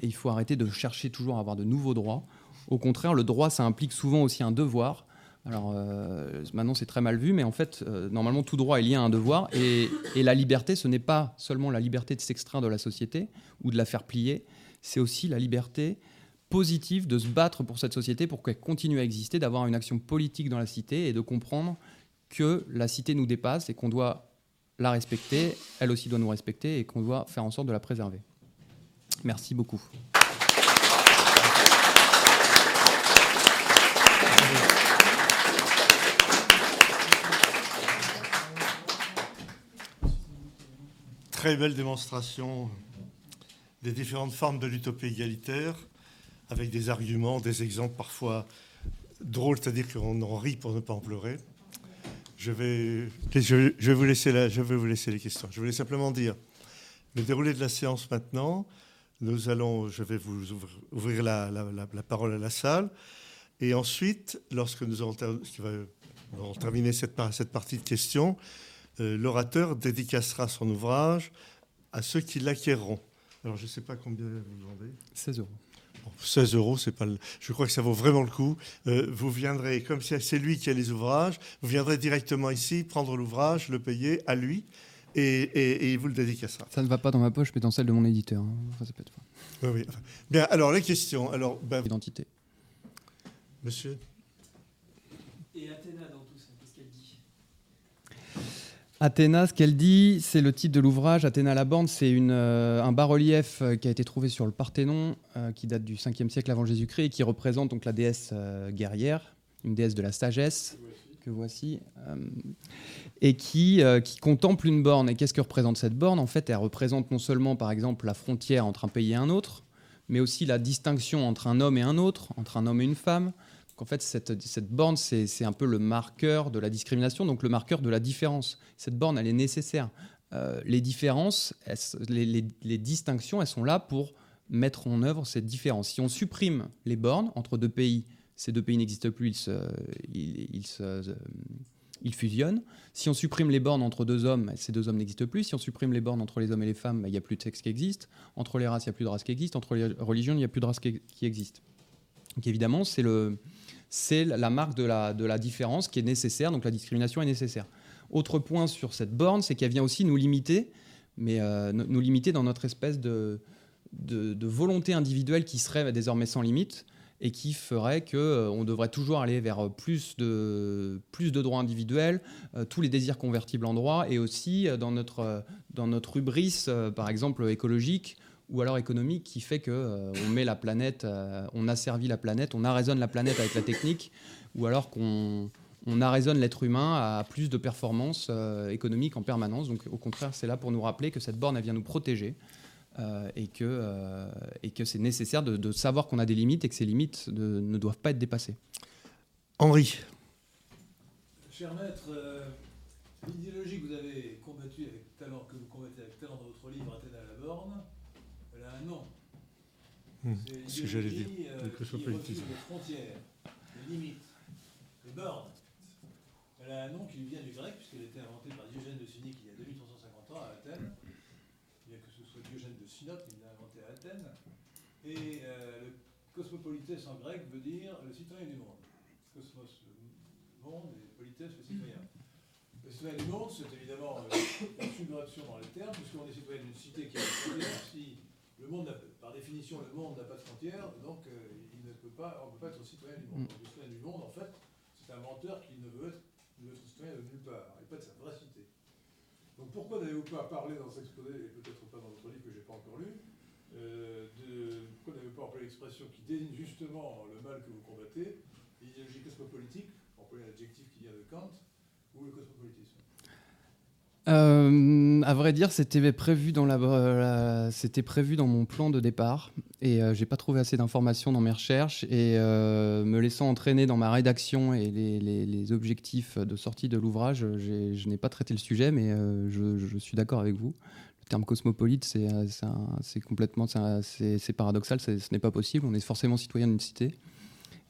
et il faut arrêter de chercher toujours à avoir de nouveaux droits. Au contraire, le droit, ça implique souvent aussi un devoir. Alors euh, maintenant, c'est très mal vu, mais en fait, euh, normalement, tout droit est lié à un devoir. Et, et la liberté, ce n'est pas seulement la liberté de s'extraire de la société ou de la faire plier, c'est aussi la liberté positif de se battre pour cette société, pour qu'elle continue à exister, d'avoir une action politique dans la cité et de comprendre que la cité nous dépasse et qu'on doit la respecter, elle aussi doit nous respecter et qu'on doit faire en sorte de la préserver. Merci beaucoup. Très belle démonstration des différentes formes de l'utopie égalitaire avec des arguments, des exemples parfois drôles, c'est-à-dire qu'on en rit pour ne pas en pleurer. Je vais, je, vais vous laisser la, je vais vous laisser les questions. Je voulais simplement dire le déroulé de la séance maintenant. Nous allons, je vais vous ouvrir la, parole à la salle. Et ensuite, lorsque nous aurons, terminé cette, cette, partie de questions, euh, l'orateur dédicacera son ouvrage à ceux qui l'acquerront. Alors, je ne sais pas combien vous demandez. 16 euros. 16 euros, c'est pas. Je crois que ça vaut vraiment le coup. Euh, vous viendrez, comme c'est lui qui a les ouvrages, vous viendrez directement ici prendre l'ouvrage, le payer à lui. et, il vous le dédicacera. Ça ne va pas dans ma poche, mais dans celle de mon éditeur. Hein. ça peut être... oui, oui. Bien, alors les questions. Alors, ben... Identité. Monsieur Et Athéna dans tout ça, qu'est-ce qu'elle dit Athéna, ce qu'elle dit, c'est le titre de l'ouvrage. Athéna la Bande, c'est euh, un bas-relief euh, qui a été trouvé sur le Parthénon, euh, qui date du 5e siècle avant Jésus-Christ et qui représente donc la déesse guerrière, une déesse de la sagesse que voici, et qui, qui contemple une borne. Et qu'est-ce que représente cette borne? En fait, elle représente non seulement, par exemple, la frontière entre un pays et un autre, mais aussi la distinction entre un homme et un autre, entre un homme et une femme, en fait, cette, borne, c'est un peu le marqueur de la discrimination, donc le marqueur de la différence. Cette borne, elle est nécessaire. Euh, les différences, les, distinctions, elles sont là pour mettre en œuvre cette différence. Si on supprime les bornes entre deux pays, ces deux pays n'existent plus, ils, ils, fusionnent. Si on supprime les bornes entre deux hommes, ces deux hommes n'existent plus. Si on supprime les bornes entre les hommes et les femmes, il n'y a plus de sexe qui existe. Entre les races, il n'y a plus de race qui existe. Entre les religions, il n'y a plus de race qui, qui existe. Donc évidemment, c'est le, c'est la marque de la, différence qui est nécessaire, donc la discrimination est nécessaire. Autre point sur cette borne, c'est qu'elle vient aussi nous limiter, mais euh, nous limiter dans notre espèce de, volonté individuelle qui serait désormais sans limite et qui ferait qu'on euh, devrait toujours aller vers plus de, droits individuels, euh, tous les désirs convertibles en droits, et aussi dans notre, dans notre par exemple écologique, ou alors économique qui fait que euh, on met la planète, euh, on a servi la planète, on arraisonne la planète avec la technique, ou alors qu'on on arraisonne l'être humain à plus de performances euh, économiques en permanence. Donc au contraire, c'est là pour nous rappeler que cette borne, elle vient nous protéger et que, et que c'est nécessaire de, savoir qu'on a des limites et que ces limites ne doivent pas être dépassées. Henri. Cher maître, l'idéologie que vous avez combattue avec talent, que vous combattez avec talent dans votre livre Athéna la borne, un nom. Hmm, ce que j'allais dire. Euh, Les frontières, les limites, les bornes. Elle a un nom qui lui vient du grec, puisqu'elle a été inventée par Diogène de Cynique il y a 2350 ans à Athènes. Bien que ce soit Diogène de Sinope, il l'a inventé à Athènes. Et euh, le cosmopolites en grec veut dire le citoyen du monde. Cosmos, le monde, et polites, le citoyen. Le citoyen du monde, c'est évidemment euh, une subversion dans les termes, puisqu'on est citoyen d'une cité qui a une frontière. Si le monde, par définition, le monde n'a pas de frontières, donc euh, il ne peut pas, on ne peut pas être citoyen du monde. Mm. le citoyen du monde, en fait, c'est un menteur qui ne veut être, ne être citoyen de nulle part, et pas de sa vraie cité. Donc pourquoi n'avez-vous pas parlé dans cet exposé, et peut-être pas dans votre livre que je n'ai pas encore lu, euh, de, pourquoi n'avez-vous pas employé l'expression qui désigne justement le mal que vous combattez, l'idéologie cosmopolitique, employer l'adjectif qui vient de Kant, ou le cosmopolitisme? Euh, à vrai dire, c'était prévu dans la, c'était prévu dans mon plan de départ et euh, j'ai pas trouvé assez d'informations dans mes recherches et euh, me laissant entraîner dans ma rédaction et les, objectifs de sortie de l'ouvrage, je n'ai pas traité le sujet, mais je, suis d'accord avec vous. Le terme cosmopolite, c'est complètement, c'est paradoxal, ce n'est pas possible. On est forcément citoyen d'une cité.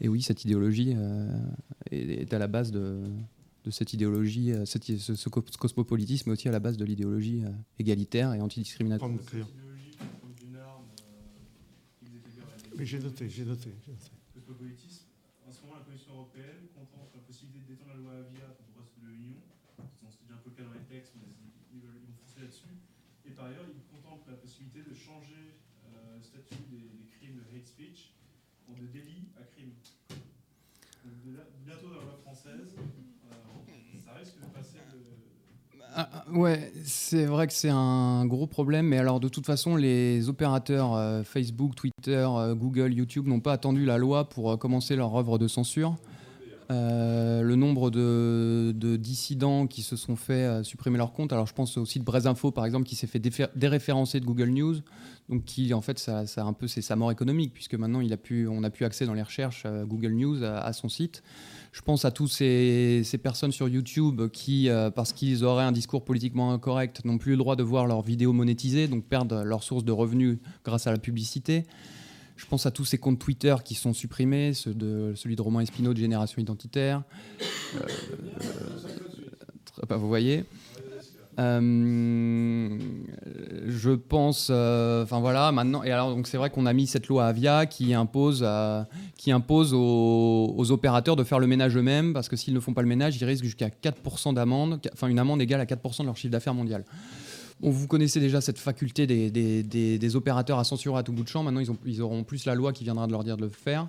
Et oui, cette idéologie est à la base de, de cette idéologie, euh, cette, ce, cosmopolitisme aussi à la base de l'idéologie euh, égalitaire et antidiscriminatoire. Mais j'ai noté, j'ai noté. Cosmopolitisme, en ce moment, la Commission européenne contemple la possibilité d'étendre la loi Avia pour le reste de l'Union. C'est déjà un peu le cas dans les textes, mais ils, vont forcer là-dessus. Et par ailleurs, ils contemplent la possibilité de changer euh, le statut des, des, crimes de hate speech en de délit à crime. Donc, bientôt dans la loi française, ah, ah, ouais, c'est vrai que c'est un gros problème, mais alors de toute façon, les opérateurs euh, Facebook, Twitter, euh, Google, YouTube n'ont pas attendu la loi pour euh, commencer leur œuvre de censure. Le nombre de, dissidents qui se sont fait supprimer leur compte, alors je pense aussi de Brésinfo par exemple qui s'est fait déréférencer de Google News, donc qui en fait ça, un peu c'est sa mort économique puisque maintenant il a pu, on a pu accès dans les recherches Google News à son site. Je pense à toutes ces, personnes sur YouTube qui, euh, parce qu'ils auraient un discours politiquement incorrect, n'ont plus le droit de voir leurs vidéos monétisées, donc perdent leur source de revenus grâce à la publicité. Je pense à tous ces comptes Twitter qui sont supprimés, celui de Romain Espino de Génération Identitaire. Euh, euh, bah, vous voyez Euh, je pense, enfin voilà, maintenant, et alors donc c'est vrai qu'on a mis cette loi Avia qui impose, qui impose aux opérateurs de faire le ménage eux-mêmes, parce que s'ils ne font pas le ménage, ils risquent jusqu'à 4% d'amende, enfin une amende égale à 4% de leur chiffre d'affaires mondial. Vous connaissez déjà cette faculté des, des- des- opérateurs à censurer à tout bout de champ. Maintenant, ils, ont, ils auront plus la loi qui viendra de leur dire de le faire.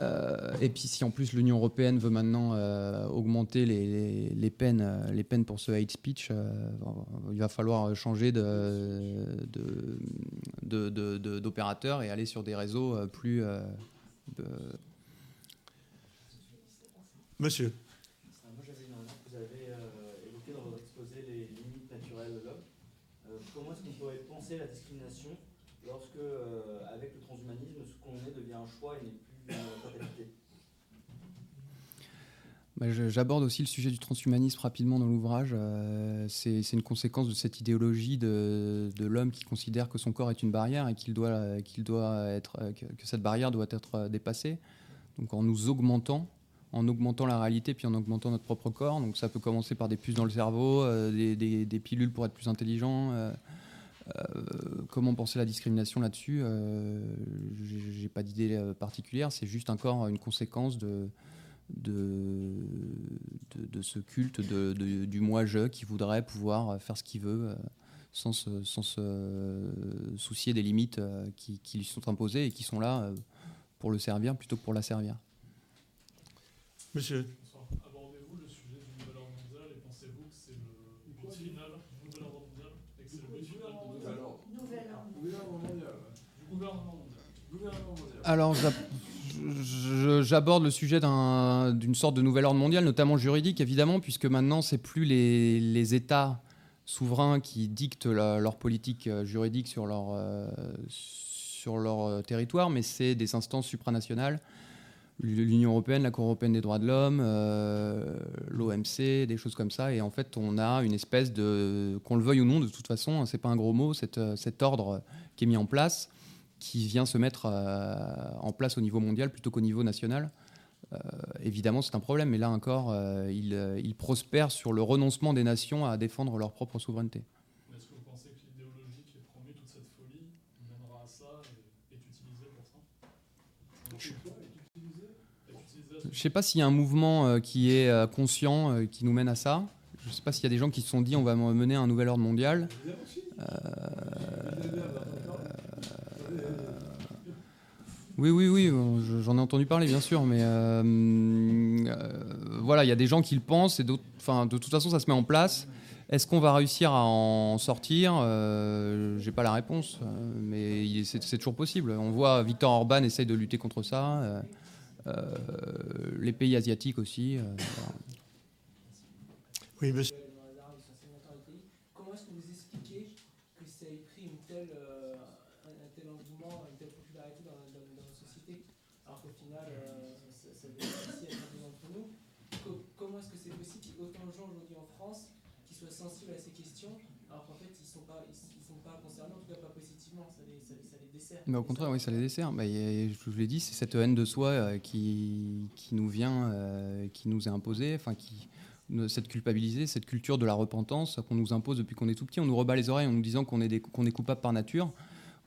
Euh, et puis, si en plus l'Union européenne veut maintenant euh, augmenter les, les- peines, euh, les peines pour ce hate speech, il va falloir changer de, de- de- d'opérateur et aller sur des réseaux plus. Monsieur. Euh, Moi j'avais une remarque, vous avez euh, évoqué dans votre exposé les limites naturelles de l'homme. Euh, comment est-ce qu'on pourrait la discrimination lorsque, euh, avec le transhumanisme, ce qu'on est devient un choix et n'est plus une fatalité Bah, J'aborde aussi le sujet du transhumanisme rapidement dans l'ouvrage. Euh, c'est une conséquence de cette idéologie de, l'homme qui considère que son corps est une barrière et qu'il doit, qu'il doit être, euh, que, cette barrière doit être euh, dépassée. Donc en nous augmentant, en augmentant la réalité puis en augmentant notre propre corps. Donc ça peut commencer par des puces dans le cerveau, euh, des, pilules pour être plus intelligent. euh, euh, comment penser la discrimination là-dessus euh, J'ai pas d'idée euh, particulière. C'est juste encore une conséquence de de, de, ce culte de, du moi-je qui voudrait pouvoir faire ce qu'il veut euh, sans se, sans se euh, soucier des limites euh, qui, qui lui sont imposées et qui sont là euh, pour le servir plutôt que pour la servir. Monsieur. Bonsoir. Abordez-vous le sujet du nouvel ordre mondial et pensez-vous que c'est le but final du nouvel ordre mondial et que c'est le but final de du gouvernement mondial Alors, j'aborde le sujet d'un- d'une sorte de nouvel ordre mondial, notamment juridique, évidemment, puisque maintenant, c'est plus les, États souverains qui dictent leur politique euh, juridique sur leur, euh, euh, territoire, mais c'est des instances supranationales, l'Union européenne, la Cour européenne des droits de l'homme, l'OMC, des choses comme ça. Et en fait, on a une espèce de, qu'on le veuille ou non, de toute façon, hein, c'est pas un gros mot, cet ordre qui est mis en place qui vient se mettre euh, en place au niveau mondial plutôt qu'au niveau national. Euh, évidemment, c'est un problème, mais là encore, euh, il, euh, il prospère sur le renoncement des nations à défendre leur propre souveraineté. Est-ce que vous pensez que l'idéologie qui est promue, toute cette folie, mènera à ça et est utilisée pour ça? Je ne sais pas s'il y a un mouvement qui est conscient, qui nous mène à ça. Je ne sais pas s'il y a des gens qui se sont dit on va mener un nouvel ordre mondial. Euh, Oui, oui, oui, je- j'en ai entendu parler, bien sûr, mais euh, euh, voilà, il y a des gens qui le pensent, et d'autres- enfin, de toute façon, ça se met en place. Est-ce qu'on va réussir à en sortir? Euh, J'ai pas la réponse, mais c'est toujours possible. On voit Victor Orban essaye de lutter contre ça, les pays asiatiques aussi. Oui, monsieur. dans les Arabes, ils sont assez longtemps dans le pays. Comment est-ce que vous expliquez que ça ait pris une telle, euh, un, un tel engouement, une telle popularité dans, dans, dans nos sociétés, alors qu'au final, euh, ça, ça bénéficie à chacun d'entre nous Co- Comment est-ce que c'est possible qu'il y ait autant de gens aujourd'hui en France qui soient sensibles à ces questions, alors qu'en fait, ils ne sont, pas- ils, ils sont pas tout cas pas positivement, ça les, dessert. Mais au contraire, oui, ça les dessert. Bah, je vous l'ai dit, c'est cette haine de soi euh, qui, qui nous vient, euh, qui nous est imposée, enfin qui cette culpabilité, cette culture de la repentance qu'on nous impose depuis qu'on est tout petit. On nous rebat les oreilles en nous disant qu'on est, est coupable par nature.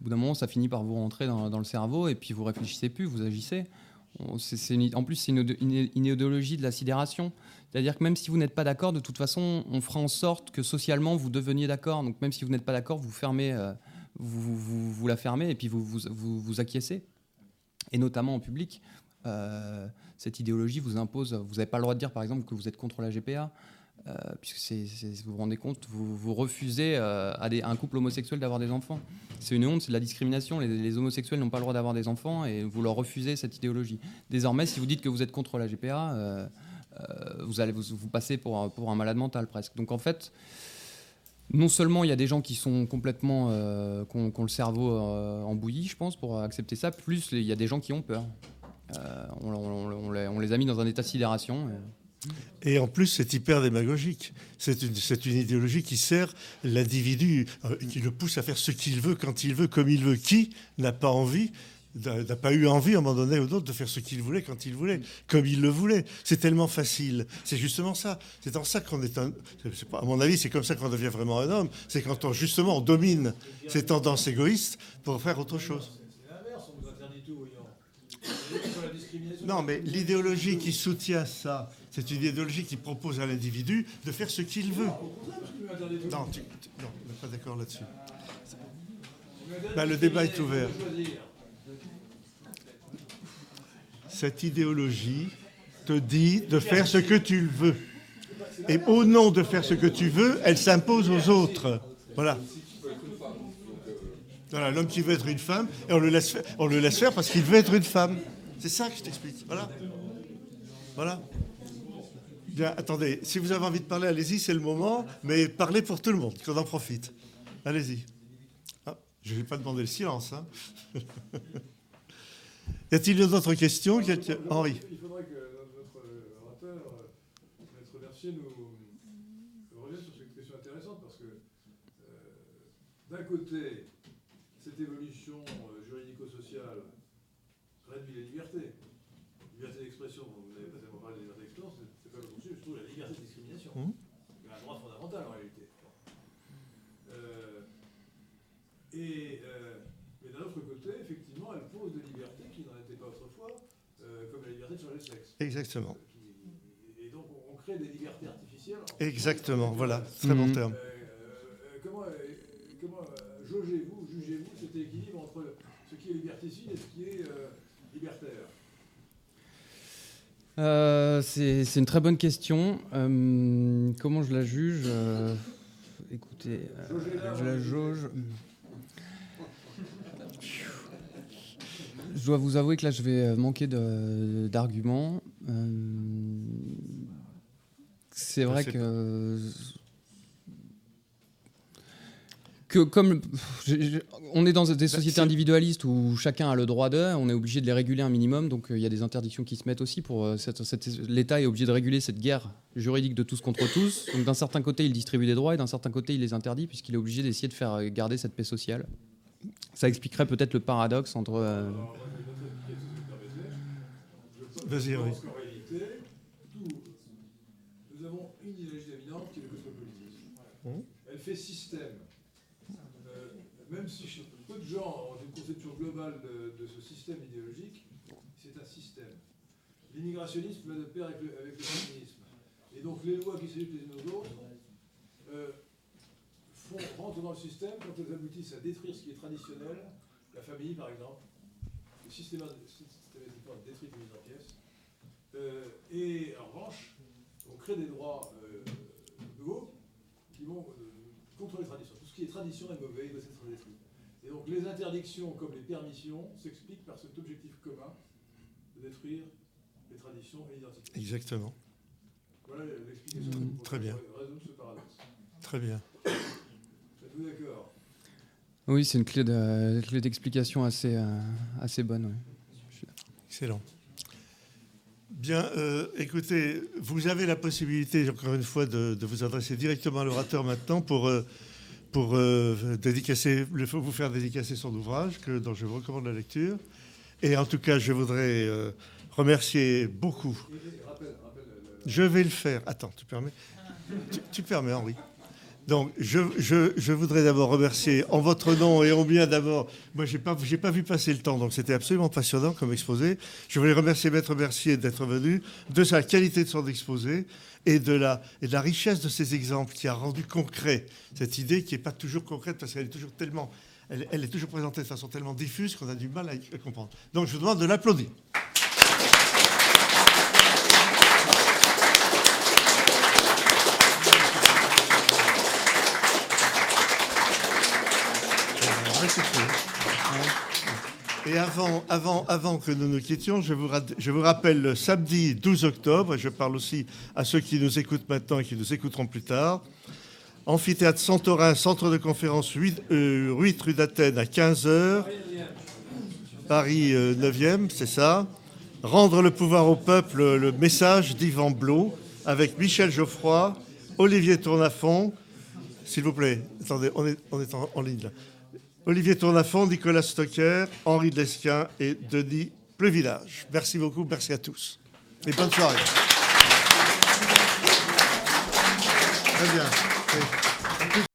Au bout d'un moment, ça finit par vous rentrer dans, dans le cerveau et puis vous réfléchissez plus, vous agissez. En plus, c'est une, idéologie de la sidération. C'est-à-dire que même si vous n'êtes pas d'accord, de toute façon, on fera en sorte que socialement vous deveniez d'accord. Donc même si vous n'êtes pas d'accord, vous fermez, euh, vous, la fermez et puis vous, vous acquiescez. Et notamment en public, euh, cette idéologie vous impose. Vous n'avez pas le droit de dire, par exemple, que vous êtes contre la GPA. Euh, puisque c'est, c'est- vous vous rendez compte, vous, refusez euh, à, un couple homosexuel d'avoir des enfants. C'est une honte, c'est de la discrimination. Les, homosexuels n'ont pas le droit d'avoir des enfants et vous leur refusez cette idéologie. Désormais, si vous dites que vous êtes contre la GPA, euh, vous allez vous, passer pour, un- malade mental presque. Donc en fait, non seulement il y a des gens qui sont complètement, qui ont, le cerveau en bouillie, je pense, pour accepter ça, plus il y a des gens qui ont peur. On, les, a mis dans un état de sidération. Et en plus, c'est hyper démagogique. C'est une, idéologie qui sert l'individu, euh, qui le pousse à faire ce qu'il veut, quand il veut, comme il veut. Qui n'a pas envie n'a pas eu envie à un moment donné ou d'autre de faire ce qu'il voulait quand il voulait, comme il le voulait. C'est tellement facile. C'est justement ça. C'est en ça qu'on est un. Pas, à mon avis, c'est comme ça qu'on devient vraiment un homme. C'est quand on, justement on domine ces tendances égoïstes pour faire autre chose. Non, mais l'idéologie qui soutient ça, c'est une idéologie qui propose à l'individu de faire ce qu'il veut. Non, tu, on n'est pas d'accord là-dessus. Ben, le débat est ouvert. Cette idéologie te dit de faire ce que tu veux. Et au nom de faire ce que tu veux, elle s'impose aux autres. Voilà. Voilà, l'homme qui veut être une femme, et on le laisse faire, on le laisse faire parce qu'il veut être une femme. C'est ça que je t'explique. Voilà. Voilà. Bien, attendez, si vous avez envie de parler, allez-y, c'est le moment, mais parlez pour tout le monde, qu'on en profite. Allez-y. Ah, je ne vais pas demander le silence. Hein. y a-t-il d'autres questions Henri Il faudrait que notre orateur, euh, Maître Mercier, nous revienne sur cette question intéressante, parce que euh, d'un côté, cette évolution euh, juridico-sociale réduit les libertés. Liberté d'expression, vous n'avez pas tellement parlé de liberté d'expression, c'est pas le souci, je trouve la liberté de discrimination. Mmh. C'est un droit fondamental en réalité. Euh, et, euh, mais d'un autre côté, effectivement, elle pose des libertés qui n'en étaient pas autrefois, euh, comme la liberté de changer de sexe. Exactement. Qui, et donc on, crée des libertés artificielles. Exactement, voilà, très bon mmh. terme. comment comment jaugez-vous, jugez-vous cet équilibre entre ce qui est liberticide et ce qui est libertaire? Euh, c'est une très bonne question. Euh, comment je la juge? Euh, Écoutez, je la jauge. Je dois vous avouer que là, je vais manquer d'arguments. c'est vrai que que comme on est dans des bah, sociétés individualistes où chacun a le droit d'eux, on est obligé de les réguler un minimum. Donc euh, il y a des interdictions qui se mettent aussi pour euh, l'État est obligé de réguler cette guerre juridique de tous contre tous. Donc d'un certain côté, il distribue des droits et d'un certain côté, il les interdit puisqu'il est obligé d'essayer de faire garder cette paix sociale. Ça expliquerait peut-être le paradoxe entre. Euh... Vas-y, oui. Nous avons une idéologie dominante qui est le cosmopolitisme. Hum. Elle fait système même si peu de gens ont une conception globale de, ce système idéologique, c'est un système. L'immigrationnisme va de pair avec le, féminisme. Et donc les lois qui s'éduquent les unes aux autres euh, font, rentrent dans le système quand elles aboutissent à détruire ce qui est traditionnel, la famille par exemple, systématiquement détruire les en pièces. Euh, et en revanche, on crée des droits euh, nouveaux qui vont contre les traditions qui est tradition est mauvais, doit être détruit. Et donc les interdictions comme les permissions s'expliquent par cet objectif commun de détruire les traditions et l'identité. Exactement. Voilà l'explication mmh, Très bien. résoudre ce paradoxe. Très bien. D'accord? Oui, c'est une clé d'explication assez, euh, assez bonne. Excellent. Bien, euh, écoutez, vous avez la possibilité, encore une fois, de, vous adresser directement à l'orateur maintenant pour euh, pour euh, dédicacer, vous faire dédicacer son ouvrage, que, dont je vous recommande la lecture. Et en tout cas, je voudrais euh, remercier beaucoup. Je vais le faire. Attends, tu permets? Tu, permets, Henri donc, je, voudrais d'abord remercier en votre nom et en bien d'abord. Moi, j'ai pas, pas vu passer le temps, donc c'était absolument passionnant comme exposé. Je voulais remercier Maître Mercier d'être venu, de sa qualité de son exposé et de la, richesse de ses exemples qui a rendu concret cette idée qui n'est pas toujours concrète parce qu'elle est toujours tellement, elle, elle, est toujours présentée de façon tellement diffuse qu'on a du mal à comprendre. Donc, je vous demande de l'applaudir. Et avant, avant, avant que nous nous quittions, je vous, je vous rappelle le samedi 12 octobre, et je parle aussi à ceux qui nous écoutent maintenant et qui nous écouteront plus tard, amphithéâtre Santorin, centre de conférence 8, euh, rue d'Athènes à 15h, Paris 9e, euh, c'est ça. Rendre le pouvoir au peuple, le message d'Yvan Blot, avec Michel Geoffroy, Olivier Tournafond. S'il vous plaît, attendez, on est, en ligne là. Olivier Tournafond, Nicolas Stocker, Henri Lesquin et Denis Pleuvillage. Merci beaucoup, merci à tous. Et bonne soirée. Très bien.